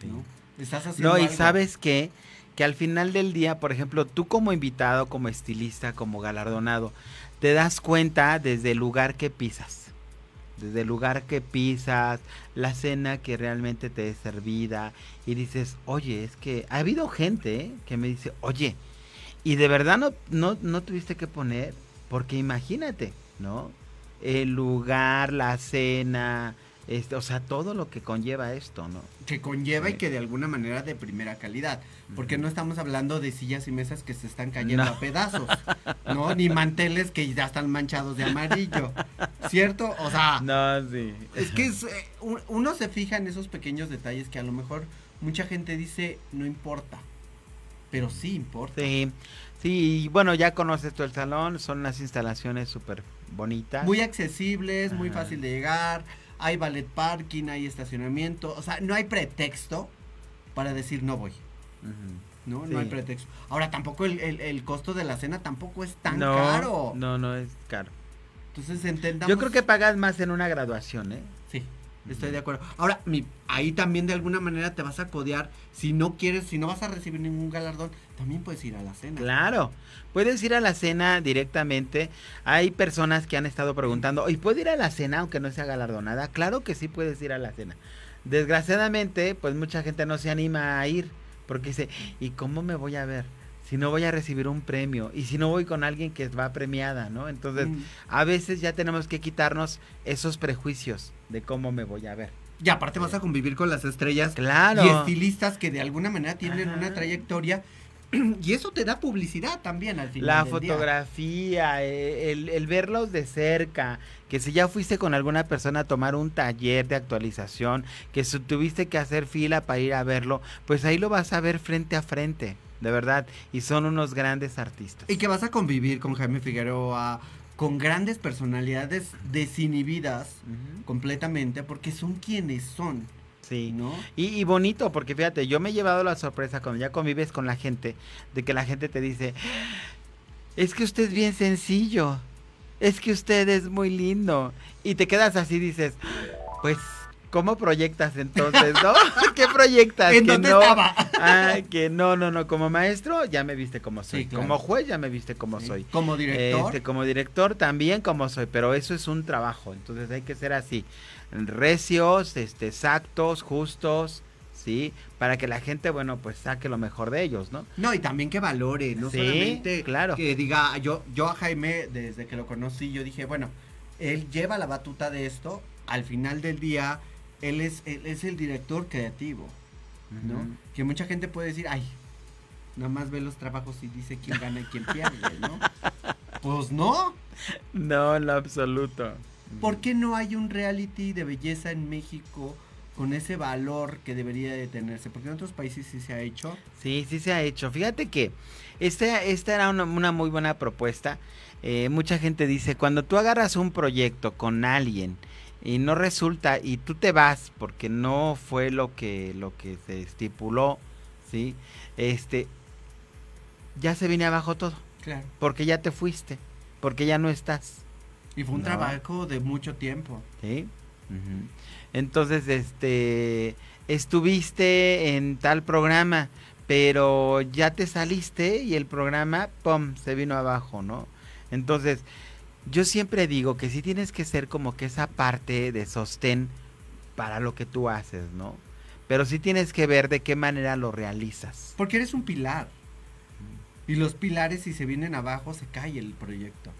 Sí. ¿no? Estás haciendo No, y algo. sabes qué? Que al final del día, por ejemplo, tú como invitado, como estilista, como galardonado, te das cuenta desde el lugar que pisas. Desde el lugar que pisas, la cena que realmente te es servida. Y dices, oye, es que ha habido gente que me dice, oye, y de verdad no, no, no tuviste que poner, porque imagínate, ¿no? El lugar, la cena, este, o sea, todo lo que conlleva esto, ¿no? Que conlleva y que de alguna manera de primera calidad. Porque no estamos hablando de sillas y mesas que se están cayendo No. a pedazos. ¿No? Ni manteles que ya están manchados de amarillo. ¿Cierto? O sea, No, sí. es que es, eh, un- uno se fija en esos pequeños detalles que a lo mejor mucha gente dice no importa. Pero sí importa. Sí, sí, y bueno, ya conoces tú el salón, son unas instalaciones súper bonitas. Muy accesibles, muy fácil de llegar. Hay ballet parking, hay estacionamiento. O sea, no hay pretexto para decir no voy. No, Sí. no hay pretexto. Ahora, tampoco el, el- el costo de la cena tampoco es tan no, caro. No, no es caro. Entonces entendamos. Yo creo que pagas más en una graduación, ¿eh? Estoy de acuerdo. Ahora, mi, ahí también de alguna manera te vas a codear. Si no quieres, si no vas a recibir ningún galardón, también puedes ir a la cena. Claro, puedes ir a la cena directamente. Hay personas que han estado preguntando, ¿y puedo ir a la cena aunque no sea galardonada? Claro que sí puedes ir a la cena. Desgraciadamente, pues mucha gente no se anima a ir porque dice, ¿y cómo me voy a ver? Si no voy a recibir un premio y si no voy con alguien que va premiada, ¿no? Entonces, Mm. a veces ya tenemos que quitarnos esos prejuicios de cómo me voy a ver. Y aparte vas a convivir con las estrellas Claro. y estilistas que de alguna manera tienen Ajá. una trayectoria. Y eso te da publicidad también al final. La del fotografía, eh, el, el verlos de cerca, que si ya fuiste con alguna persona a tomar un taller de actualización, que si tuviste que hacer fila para ir a verlo, pues ahí lo vas a ver frente a frente, de verdad, y son unos grandes artistas. Y que vas a convivir con Jaime Figueroa, con grandes personalidades desinhibidas completamente, porque son quienes son, Sí. ¿no? Y, y bonito, porque fíjate, yo me he llevado la sorpresa cuando ya convives con la gente, de que la gente te dice, es que usted es bien sencillo, es que usted es muy lindo. Y te quedas así, dices, pues, ¿cómo proyectas entonces, no? ¿Qué proyectas? ¿En que dónde no, estaba? Ay, que no, no, no, como maestro ya me viste como soy, Sí, claro. como juez ya me viste como Sí. soy. Como director. Este, como director también como soy, pero eso es un trabajo, entonces hay que ser así, recios, este, exactos, justos, ¿sí? Para que la gente, bueno, pues saque lo mejor de ellos, ¿no? No, y también que valore, no Sí, solamente claro. que diga, yo, yo a Jaime, desde que lo conocí, yo dije, bueno, él lleva la batuta de esto, al final del día, él es, él es el director creativo, ¿no? Que mucha gente puede decir, ay, nada más ve los trabajos y dice quién gana y quién pierde, ¿no? Pues no, No, en lo absoluto. ¿por qué no hay un reality de belleza en México con ese valor que debería de tenerse? Porque en otros países sí se ha hecho. Sí, sí se ha hecho. Fíjate que esta, esta era una, una muy buena propuesta. Eh, mucha gente dice, cuando tú agarras un proyecto con alguien y no resulta y tú te vas porque no fue lo que lo que se estipuló, ¿sí? Este ya se viene abajo todo, Claro. porque ya te fuiste, porque ya no estás. Y fue un No. trabajo de mucho tiempo. ¿Sí? Entonces, este, estuviste en tal programa, pero ya te saliste y el programa, ¡pum!, se vino abajo, ¿no? Entonces, yo siempre digo que sí tienes que ser como que esa parte de sostén para lo que tú haces, ¿no? Pero sí tienes que ver de qué manera lo realizas. Porque eres un pilar. Y los pilares, si se vienen abajo, se cae el proyecto.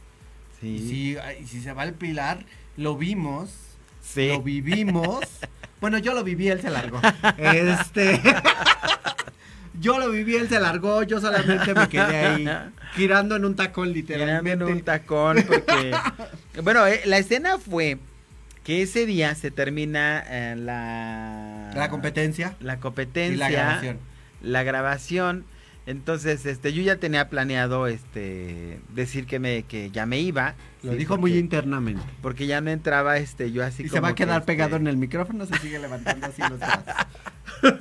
Sí. Y si, ay, si se va el pilar, lo vimos, Sí. lo vivimos. bueno, yo lo viví, él se largó. Este. yo lo viví, él se largó, yo solamente me quedé ahí, girando en un tacón, literalmente. en un tacón porque... bueno, eh, la escena fue que ese día se termina eh, la... La competencia La y competencia. la grabación. la grabación. Entonces, este, yo ya tenía planeado, este, decir que me, que ya me iba. Lo sí, dijo porque- muy internamente. Porque ya no entraba, este, yo así Y se va a que, quedar este, pegado en el micrófono, se sigue levantando así los brazos.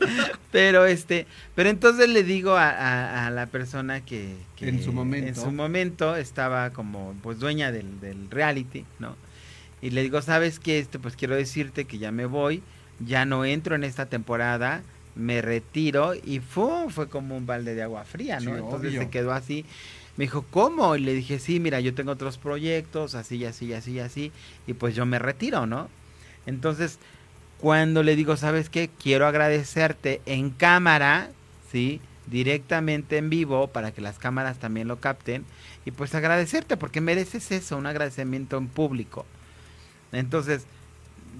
Pero este, pero entonces le digo a, a- a la persona que, que En su momento. en su momento estaba como pues dueña del, del reality, ¿no? Y le digo, ¿sabes qué? Este, pues quiero decirte que ya me voy, ya no entro en esta temporada, me retiro y ¡fum! fue como un balde de agua fría, ¿no? Sí, Entonces obvio. se quedó así. Me dijo, ¿cómo? Y le dije, sí, mira, yo tengo otros proyectos, así, así, así, así, y pues yo me retiro, ¿no? Entonces, cuando le digo, ¿sabes qué? Quiero agradecerte en cámara, ¿sí? Directamente en vivo, para que las cámaras también lo capten, y pues agradecerte, porque mereces eso, un agradecimiento en público. Entonces,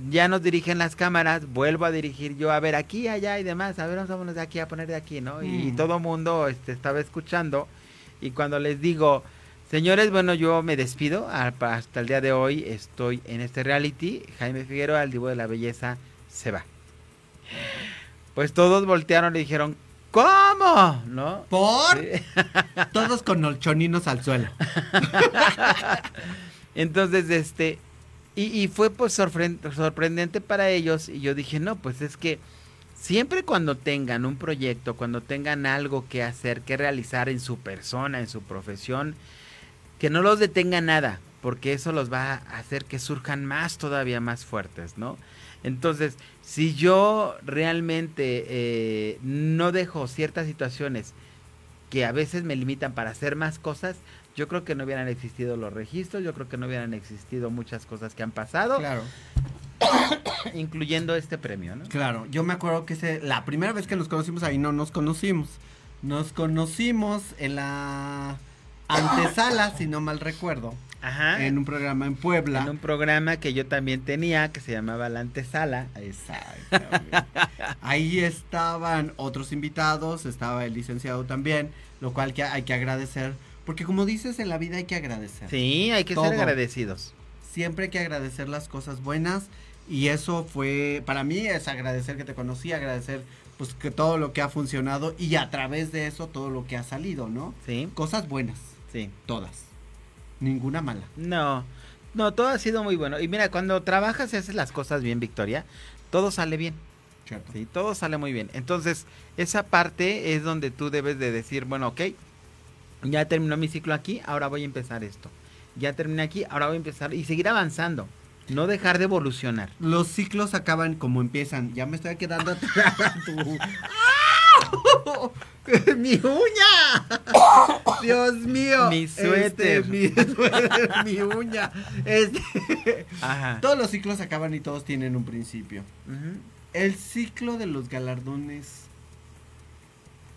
ya nos dirigen las cámaras, vuelvo a dirigir yo, a ver, aquí, allá y demás, a ver, vamos vámonos de aquí a poner de aquí, ¿no? Y Mm. todo mundo este, estaba escuchando, y cuando les digo, señores, bueno, yo me despido, a- hasta el día de hoy estoy en este reality, Jaime Figueroa, el divo de la belleza, se va. Pues todos voltearon y dijeron, ¿cómo? ¿No? Por Sí. todos con olchoninos al suelo. Entonces, este, y, y fue pues sorpren- sorprendente para ellos y yo dije, no, pues es que siempre cuando tengan un proyecto, cuando tengan algo que hacer, que realizar en su persona, en su profesión, que no los detenga nada, porque eso los va a hacer que surjan más todavía más fuertes, ¿no? Entonces, si yo realmente eh, no dejo ciertas situaciones que a veces me limitan para hacer más cosas, yo creo que no hubieran existido los registros, yo creo que no hubieran existido muchas cosas que han pasado, Claro. incluyendo este premio, ¿no? Claro, yo me acuerdo que ese, la primera vez que nos conocimos ahí no nos conocimos. Nos conocimos en la antesala, si no mal recuerdo, Ajá. en un programa en Puebla. En un programa que yo también tenía, que se llamaba La Antesala. Exactamente. Ahí estaban otros invitados, estaba el licenciado también, lo cual que hay que agradecer, porque como dices, en la vida hay que agradecer. Sí, hay que Todo. ser agradecidos. Siempre hay que agradecer las cosas buenas y eso fue, para mí es agradecer que te conocí, agradecer pues que todo lo que ha funcionado y a través de eso todo lo que ha salido, ¿no? Sí, Cosas buenas, sí. todas. Ninguna mala. No, no, todo ha sido muy bueno. Y mira, cuando trabajas y haces las cosas bien, Victoria, todo sale bien. Cierto. Sí, todo sale muy bien. Entonces, esa parte es donde tú debes de decir, bueno, ok, ya terminó mi ciclo aquí, ahora voy a empezar esto. Ya terminé aquí, ahora voy a empezar y seguir avanzando. No dejar de evolucionar. Los ciclos acaban como empiezan. Ya me estoy quedando atrás. ¡Mi uña! Dios mío. Mi Este, suéter. mi, suéter, mi uña. Este, Ajá. todos los ciclos acaban y todos tienen un principio. El ciclo de los galardones,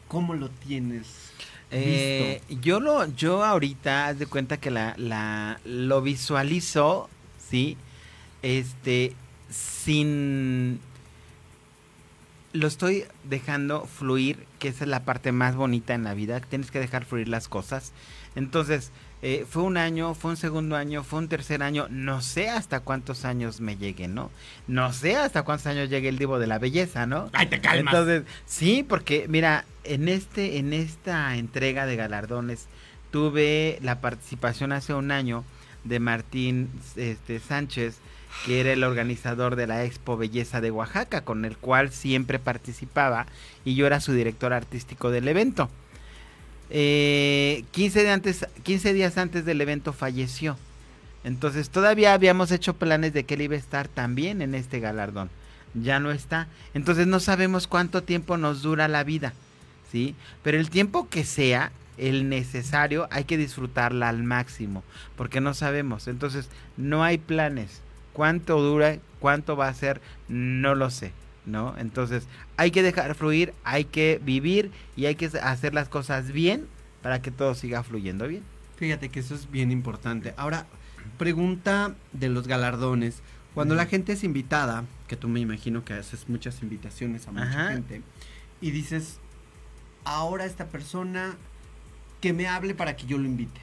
¿cómo lo tienes? Eh, yo lo, yo ahorita, haz de cuenta que la, la, lo visualizo, sí, este, sin, lo estoy dejando fluir, que esa es la parte más bonita en la vida, tienes que dejar fluir las cosas. Entonces, eh, fue un año, fue un segundo año, fue un tercer año, no sé hasta cuántos años me lleguen, ¿no? No sé hasta cuántos años llegue el Divo de la Belleza, ¿no? ¡Ay, te calmas! Entonces, sí, porque mira, en este, en esta entrega de galardones tuve la participación hace un año de Martín este, Sánchez, que era el organizador de la Expo Belleza de Oaxaca, con el cual siempre participaba y yo era su director artístico del evento. Eh, 15, de antes, 15 días antes del evento falleció. Entonces todavía habíamos hecho planes de que él iba a estar también en este galardón. Ya no está. Entonces no sabemos cuánto tiempo nos dura la vida. ¿Sí? Pero el tiempo que sea, el necesario, hay que disfrutarla al máximo, porque no sabemos. Entonces, no hay planes. ¿Cuánto dura? ¿Cuánto va a ser? No lo sé. ¿No? Entonces, hay que dejar fluir, hay que vivir y hay que hacer las cosas bien para que todo siga fluyendo bien. Fíjate que eso es bien importante. Ahora, pregunta de los galardones. Cuando la gente es invitada, que tú me imagino que haces muchas invitaciones a mucha Ajá. gente, y dices, ahora esta persona que me hable para que yo lo invite.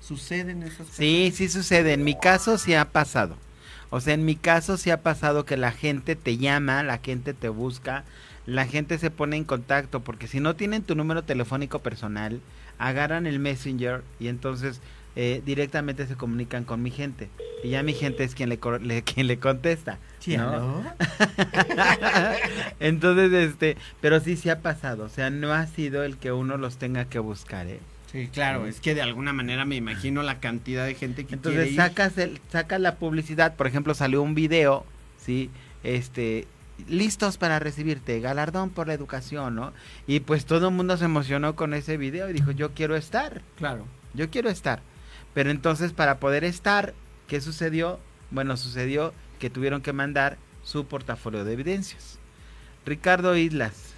¿Suceden esas cosas? Sí, sí sucede. En mi caso sí ha pasado. O sea, en mi caso sí ha pasado que la gente te llama, la gente te busca, la gente se pone en contacto, porque si no tienen tu número telefónico personal, agarran el messenger y entonces eh, directamente se comunican con mi gente. Y ya mi gente es quien le, le- quien le contesta. ¿no? entonces, este, pero sí, sí ha pasado. O sea, no ha sido el que uno los tenga que buscar, ¿eh? Sí, claro, es que de alguna manera me imagino la cantidad de gente que quiere Entonces ir. sacas el, sacas la publicidad, por ejemplo, salió un video, sí, este, listos para recibirte, galardón por la educación, ¿no? Y pues todo el mundo se emocionó con ese video y dijo, yo quiero estar, Claro. yo quiero estar. Pero entonces para poder estar, ¿qué sucedió? Bueno, sucedió que tuvieron que mandar su portafolio de evidencias. Ricardo Islas.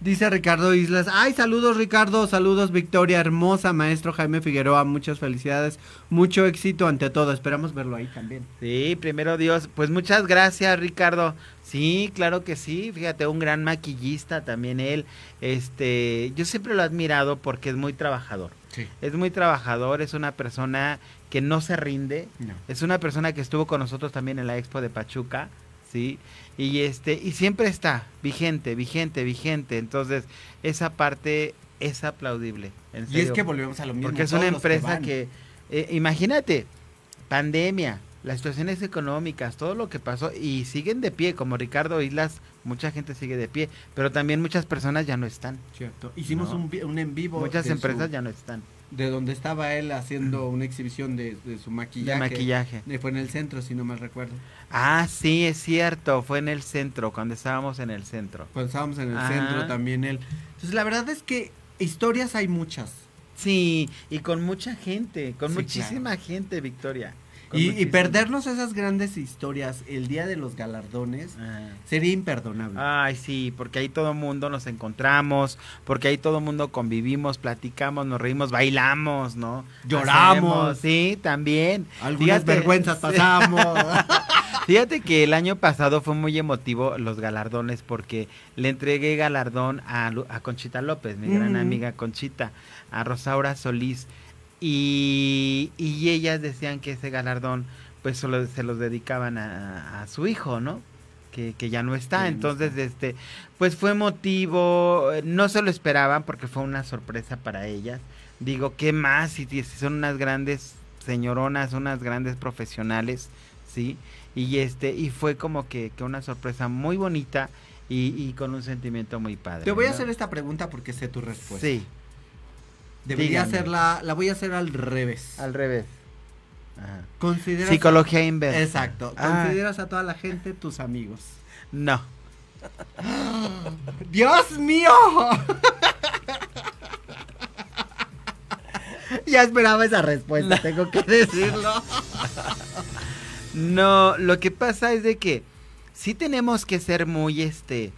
Dice Ricardo Islas, ay, saludos Ricardo, saludos Victoria, hermosa, maestro Jaime Figueroa, muchas felicidades, mucho éxito ante todo, esperamos verlo ahí también. Sí, primero Dios. Pues muchas gracias, Ricardo. Sí, claro que sí. Fíjate, un gran maquillista también él. Este, yo siempre lo he admirado porque es muy trabajador. Sí. Es muy trabajador, es una persona que no se rinde. No. Es una persona que estuvo con nosotros también en la Expo de Pachuca, ¿sí? Y este y siempre está vigente, vigente, vigente. Entonces, esa parte es aplaudible. en Y es que volvemos a lo mismo. Porque es una empresa que, eh, imagínate, pandemia, las situaciones económicas, todo lo que pasó y siguen de pie, como Ricardo Islas, mucha gente sigue de pie, pero también muchas personas ya no están. Cierto. Hicimos No. un, un en vivo. Muchas empresas su- ya no están. De donde estaba él haciendo una exhibición de, de su maquillaje. De maquillaje. Eh, Fue en el centro, si no mal recuerdo. Ah, sí, es cierto, fue en el centro, cuando estábamos en el centro. Cuando estábamos en el Ajá. centro también él. Entonces, la verdad es que historias hay muchas. Sí, y con mucha gente, con Sí, muchísima gente, Victoria. Y, perdernos esas grandes historias el día de los galardones Ah. sería imperdonable. Ay, sí, porque ahí todo mundo nos encontramos, porque ahí todo mundo convivimos, platicamos, nos reímos, bailamos, ¿no? Lloramos. Hacemos, sí, también. Algunas Fíjate- vergüenzas pasamos. Fíjate que el año pasado fue muy emotivo los galardones porque le entregué galardón a, Conchita López, mi gran amiga Conchita, a Rosaura Solís y, y ellas decían que ese galardón pues solo se los dedicaban a, a su hijo, ¿no? Que, que ya no está, entonces este pues fue emotivo, eh, no se lo esperaban porque fue una sorpresa para ellas. Digo, ¿qué más? Si, si son unas grandes señoronas, unas grandes profesionales, ¿sí? Y este, y fue como que, que una sorpresa muy bonita y, y con un sentimiento muy padre. Te voy a hacer esta pregunta porque sé tu respuesta. Sí, Debería hacerla, la voy a hacer al revés. al revés. Ajá. ¿Consideras Psicología inversa. Exacto. Ah, ¿Consideras a toda la gente tus amigos? no. ¡Dios mío! ya esperaba esa respuesta, tengo que decirlo. No, lo que pasa es de que sí tenemos que ser muy este.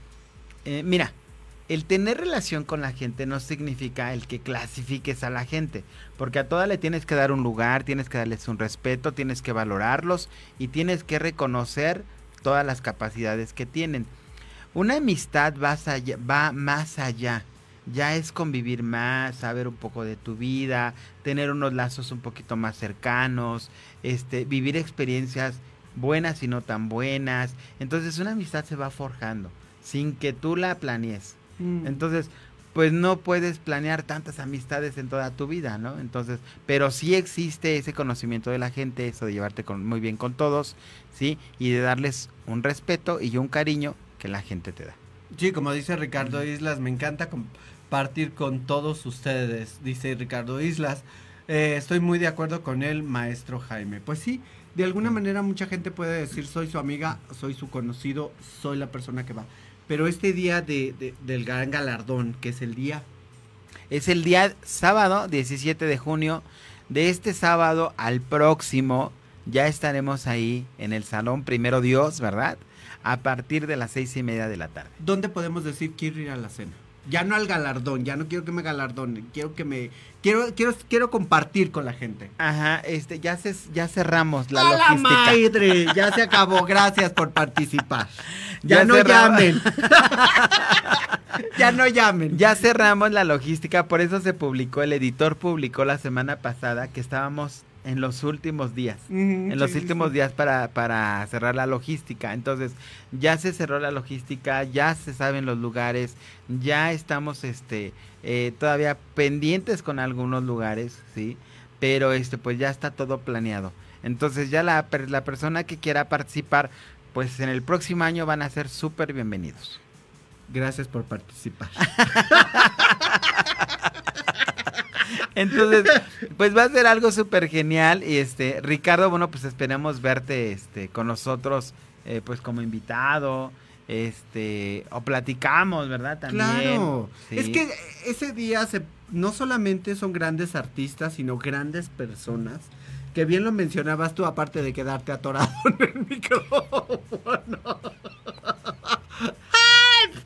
eh, mira, el tener relación con la gente no significa el que clasifiques a la gente, porque a toda le tienes que dar un lugar, tienes que darles un respeto, tienes que valorarlos y tienes que reconocer todas las capacidades que tienen. Una amistad va, más allá. Ya es convivir más, saber un poco de tu vida, tener unos lazos un poquito más cercanos, este, vivir experiencias buenas y no tan buenas. Entonces una amistad se va forjando sin que tú la planees. Mm. Entonces, pues no puedes planear tantas amistades en toda tu vida, ¿no? Entonces, pero sí existe ese conocimiento de la gente, eso de llevarte con, muy bien con todos, ¿sí? Y de darles un respeto y un cariño que la gente te da. Sí, como dice Ricardo Islas, me encanta compartir con todos ustedes, dice Ricardo Islas. Eh, estoy muy de acuerdo con el maestro Jaime. Pues sí, de alguna manera mucha gente puede decir soy su amiga, soy su conocido, soy la persona que va. Pero este día de, de- del gran galardón, que es el día Es el día sábado 17 de junio. De este sábado al próximo ya estaremos ahí en el salón Primero Dios, ¿verdad? A partir de las seis y media de la tarde. ¿Dónde podemos decir quiero ir a la cena? Ya no al galardón, ya no quiero que me galardonen, quiero que me quiero quiero quiero compartir con la gente. Ajá, este ya se, ya cerramos la ¡A la logística. madre! Ya se acabó. Gracias por participar. Ya, Ya no cerramos. llamen. ya no llamen. Ya cerramos la logística, por eso se publicó, el editor publicó la semana pasada que estábamos en los últimos días. En los sí, últimos sí. días para, para cerrar la logística. Entonces, ya se cerró la logística, ya se saben los lugares, ya estamos este eh, todavía pendientes con algunos lugares, ¿sí? Pero este pues ya está todo planeado. Entonces, ya la, per- la persona que quiera participar, pues en el próximo año van a ser súper bienvenidos. Gracias por participar. Entonces, pues va a ser algo súper genial. Y este, Ricardo, bueno, pues esperemos verte este, con nosotros, eh, pues como invitado. Este, o platicamos, ¿verdad? También. Claro. Sí. Es que ese día se, no solamente son grandes artistas, sino grandes personas. Que bien lo mencionabas tú, aparte de quedarte atorado en el micrófono. ¡Help!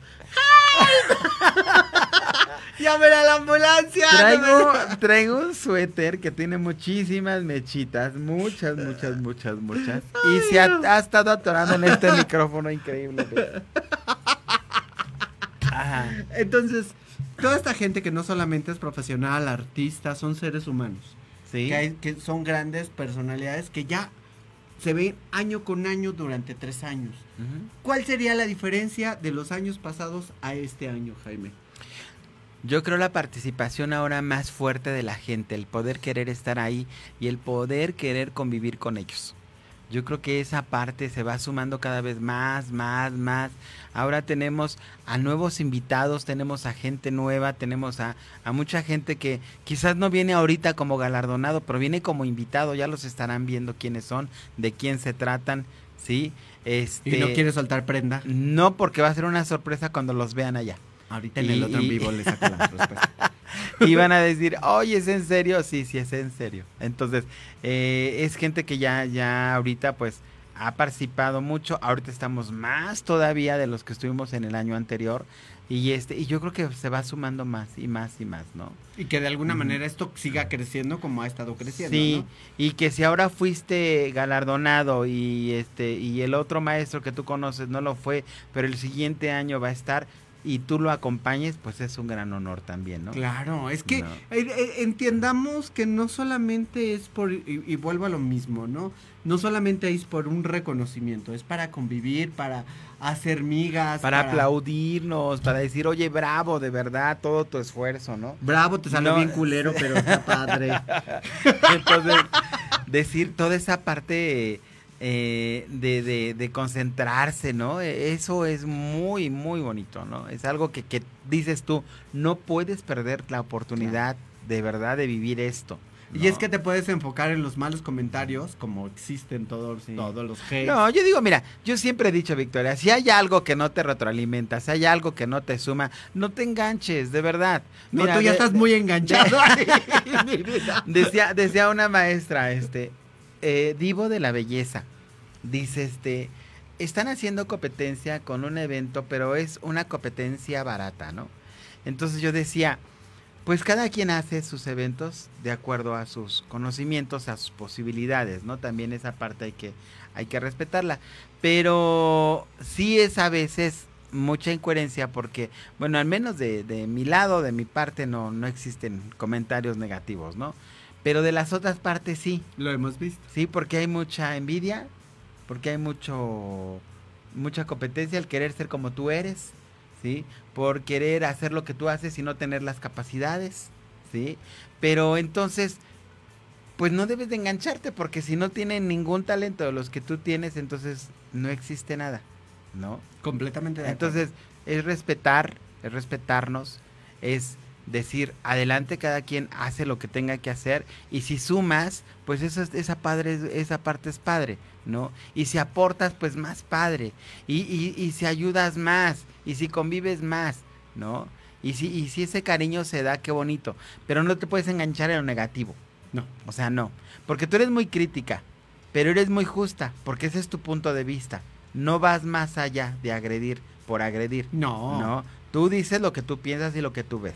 ¡Help! ¡Llamen a la ambulancia! Traigo, traigo un suéter que tiene muchísimas mechitas, muchas, muchas, muchas, muchas. Y se ha, ha estado atorando en este micrófono increíble. Ajá. Entonces, toda esta gente que no solamente es profesional, artista, son seres humanos. Sí. Que, hay- que son grandes personalidades que ya se ven año con año durante tres años. ¿Cuál sería la diferencia de los años pasados a este año, Jaime? Yo creo la participación ahora más fuerte de la gente, el poder querer estar ahí y el poder querer convivir con ellos. Yo creo que esa parte se va sumando cada vez más, más, más. Ahora tenemos a nuevos invitados, tenemos a gente nueva, tenemos a, a mucha gente que quizás no viene ahorita como galardonado, pero viene como invitado, ya los estarán viendo quiénes son, de quién se tratan, ¿sí? Este, Y no quiere soltar prenda. no porque va a ser una sorpresa cuando los vean allá. Ahorita en el Y- otro en vivo le saco la respuesta. y van a decir, oye, ¿es en serio? Sí, sí, es en serio. Entonces, eh, es gente que ya, ya ahorita pues ha participado mucho. Ahorita estamos más todavía de los que estuvimos en el año anterior. Y este, y yo creo que se va sumando más y más y más, ¿no? Y que de alguna manera esto siga creciendo como ha estado creciendo. Sí, ¿no? y que si ahora fuiste galardonado y este, y el otro maestro que tú conoces no lo fue, pero el siguiente año va a estar y tú lo acompañes, pues es un gran honor también, ¿no? Claro, es que No. eh, eh, entiendamos que no solamente es por, y, y vuelvo a lo mismo, ¿no? No solamente es por un reconocimiento, es para convivir, para hacer migas. para aplaudirnos, para decir, oye, bravo, de verdad, todo tu esfuerzo, ¿no? Bravo, te salió No, bien culero, pero está padre. Entonces, decir toda esa parte eh, de, de- de concentrarse, ¿no? E- Eso es muy, muy bonito, ¿no? Es algo que, que dices tú, no puedes perder la oportunidad de verdad de vivir esto. Y es que te puedes enfocar en los malos comentarios, como existen todos, Sí. todos los hates. No, yo digo, mira, yo siempre he dicho, Victoria, si hay algo que no te retroalimenta, si hay algo que no te suma, no te enganches, de verdad. No, tú ya de- estás muy enganchado. Decía, decía una maestra, este, eh, Divo de la Belleza, dice, este, están haciendo competencia con un evento, pero es una competencia barata, ¿no? Entonces yo decía, pues cada quien hace sus eventos de acuerdo a sus conocimientos, a sus posibilidades, ¿no? También esa parte hay que, hay que respetarla. Pero sí es a veces mucha incoherencia porque, bueno, al menos de, de mi lado, de mi parte, no, no existen comentarios negativos, ¿no? Pero de las otras partes sí, Lo hemos visto. sí, porque hay mucha envidia, porque hay mucho, mucha competencia, el querer ser como tú eres, ¿sí? Por querer hacer lo que tú haces y no tener las capacidades, ¿sí? Pero entonces, pues no debes de engancharte, porque si no tienen ningún talento de los que tú tienes, entonces no existe nada, ¿no? Completamente de acuerdo. Entonces, es respetar, es respetarnos, es decir, adelante cada quien hace lo que tenga que hacer y si sumas, pues eso es- esa padre esa parte es padre, ¿no? Y si aportas, pues más padre. Y, y, y si ayudas más, y si convives más, ¿no? Y si, y si ese cariño se da, qué bonito. Pero no te puedes enganchar en lo negativo. No. O sea, no. Porque tú eres muy crítica, pero eres muy justa, porque ese es tu punto de vista. No vas más allá de agredir por agredir. No. No. Tú dices lo que tú piensas y lo que tú ves.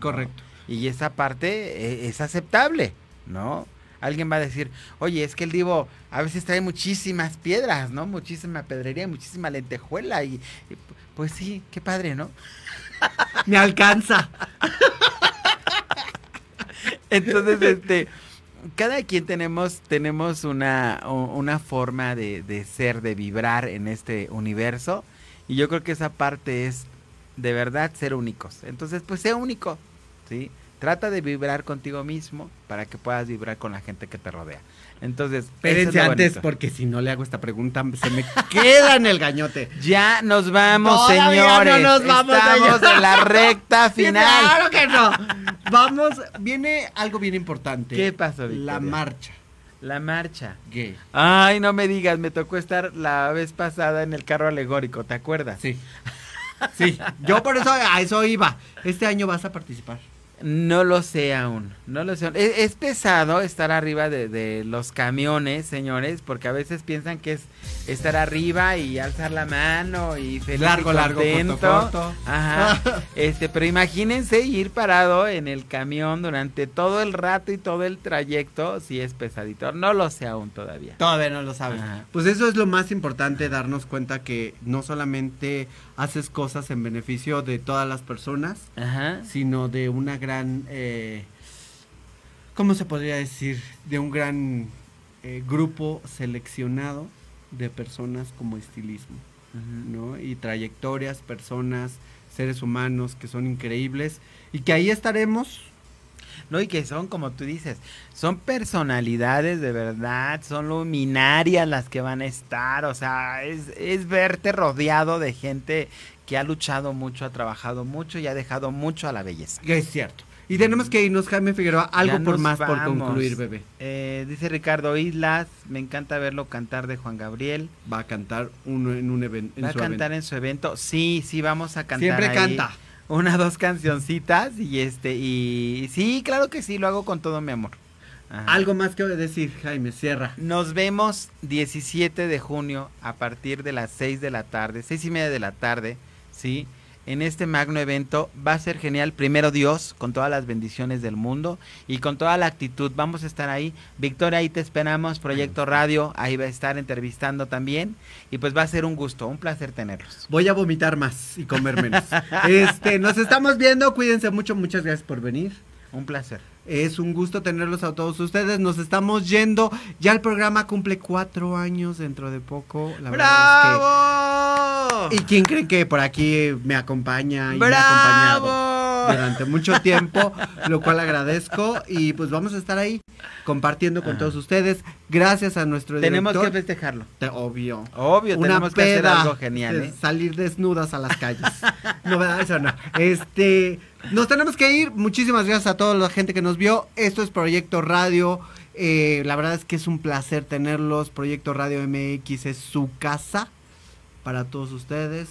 Correcto. Y esa parte eh, es aceptable, ¿no? Alguien va a decir, oye, es que el divo a veces trae muchísimas piedras, ¿no? Muchísima pedrería, muchísima lentejuela. Y, y, pues sí, qué padre, ¿no? Me alcanza. Entonces, este, cada quien tenemos, tenemos una, una forma de, de ser, de vibrar en este universo. Y yo creo que esa parte es de verdad ser únicos. Entonces, pues sé único, ¿sí? Trata de vibrar contigo mismo para que puedas vibrar con la gente que te rodea. Entonces, es Espérense lo antes, porque si no le hago esta pregunta, se me queda en el gañote. Ya nos vamos, Todavía no señores. nos vamos Estamos en la recta final. Claro que no. Vamos, viene algo bien importante. ¿Qué pasó, Victoria? La marcha La marcha. gay. Ay, no me digas, me tocó estar la vez pasada en el carro alegórico, ¿te acuerdas? Sí. Sí, yo por eso a eso iba. Este año vas a participar. No lo sé aún, no lo sé. aún. Es, es pesado estar arriba de, de los camiones, señores, porque a veces piensan que es estar arriba y alzar la mano y feliz Largo, y largo, corto, corto. Ajá. Este, pero imagínense ir parado en el camión durante todo el rato y todo el trayecto, si es pesadito. No lo sé aún todavía. Todavía no lo sabes. Ajá. Pues eso es lo más importante, darnos cuenta que no solamente haces cosas en beneficio de todas las personas, Ajá. sino de una gran, eh, ¿cómo se podría decir? De un gran eh, grupo seleccionado de personas como estilismo. ¿no? Y trayectorias, personas, seres humanos que son increíbles y que ahí estaremos. No, y que son, como tú dices, son personalidades de verdad, son luminarias las que van a estar, o sea, es, es verte rodeado de gente que ha luchado mucho, ha trabajado mucho y ha dejado mucho a la belleza. Es cierto. Y tenemos que irnos, Jaime Figueroa, algo por más por concluir, bebé. Eh, dice Ricardo Islas, me encanta verlo cantar de Juan Gabriel. Va a cantar uno en un evento. Va a cantar en su evento. Sí, sí, vamos a cantar. Siempre ahí canta. Una, dos cancioncitas y este, y sí, claro que sí, lo hago con todo mi amor. Ajá. Algo más que decir, Jaime, cierra. Nos vemos 17 de junio a partir de las 6 de la tarde, seis y media de la tarde, ¿sí? En este magno evento va a ser genial, primero Dios, con todas las bendiciones del mundo y con toda la actitud. Vamos a estar ahí. Victoria, ahí te esperamos, Proyecto Radio, ahí va a estar entrevistando también. Y pues va a ser un gusto, un placer tenerlos. Voy a vomitar más y comer menos. este, nos estamos viendo, cuídense mucho, muchas gracias por venir. Un placer. Es un gusto tenerlos a todos ustedes. Nos estamos yendo. Ya el programa cumple cuatro años dentro de poco. La verdad es ¡Bravo! que- ¿Y quién cree que por aquí me acompaña y me ha acompañado ¡Bravo! Durante mucho tiempo? Lo cual agradezco. Y pues vamos a estar ahí compartiendo con todos ustedes. Gracias a nuestro Tenemos que director. festejarlo. Te- Obvio. Obvio, Una tenemos que hacer algo genial, ¿eh? Salir desnudas a las calles. no, ¿verdad? Eso no. Este, nos tenemos que ir. Muchísimas gracias a toda la gente que nos vio. Esto es Proyecto Radio. Eh, la verdad es que es un placer tenerlos. Proyecto Radio MX es su casa para todos ustedes.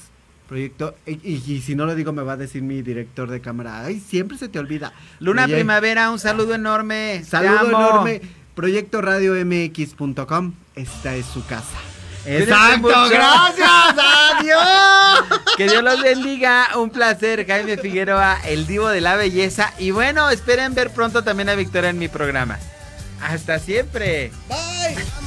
Proyecto, y, y- y si no lo digo me va a decir mi director de cámara, ay, siempre se te olvida. Luna Oye, Primavera, un saludo enorme. Te Saludo amo. enorme. Proyecto Radio MX.com, esta es su casa. Exacto, gracias, adiós. Que Dios los bendiga. Un placer, Jaime Figueroa, el divo de la belleza. Y bueno, esperen ver pronto también a Victoria en mi programa. Hasta siempre. Bye.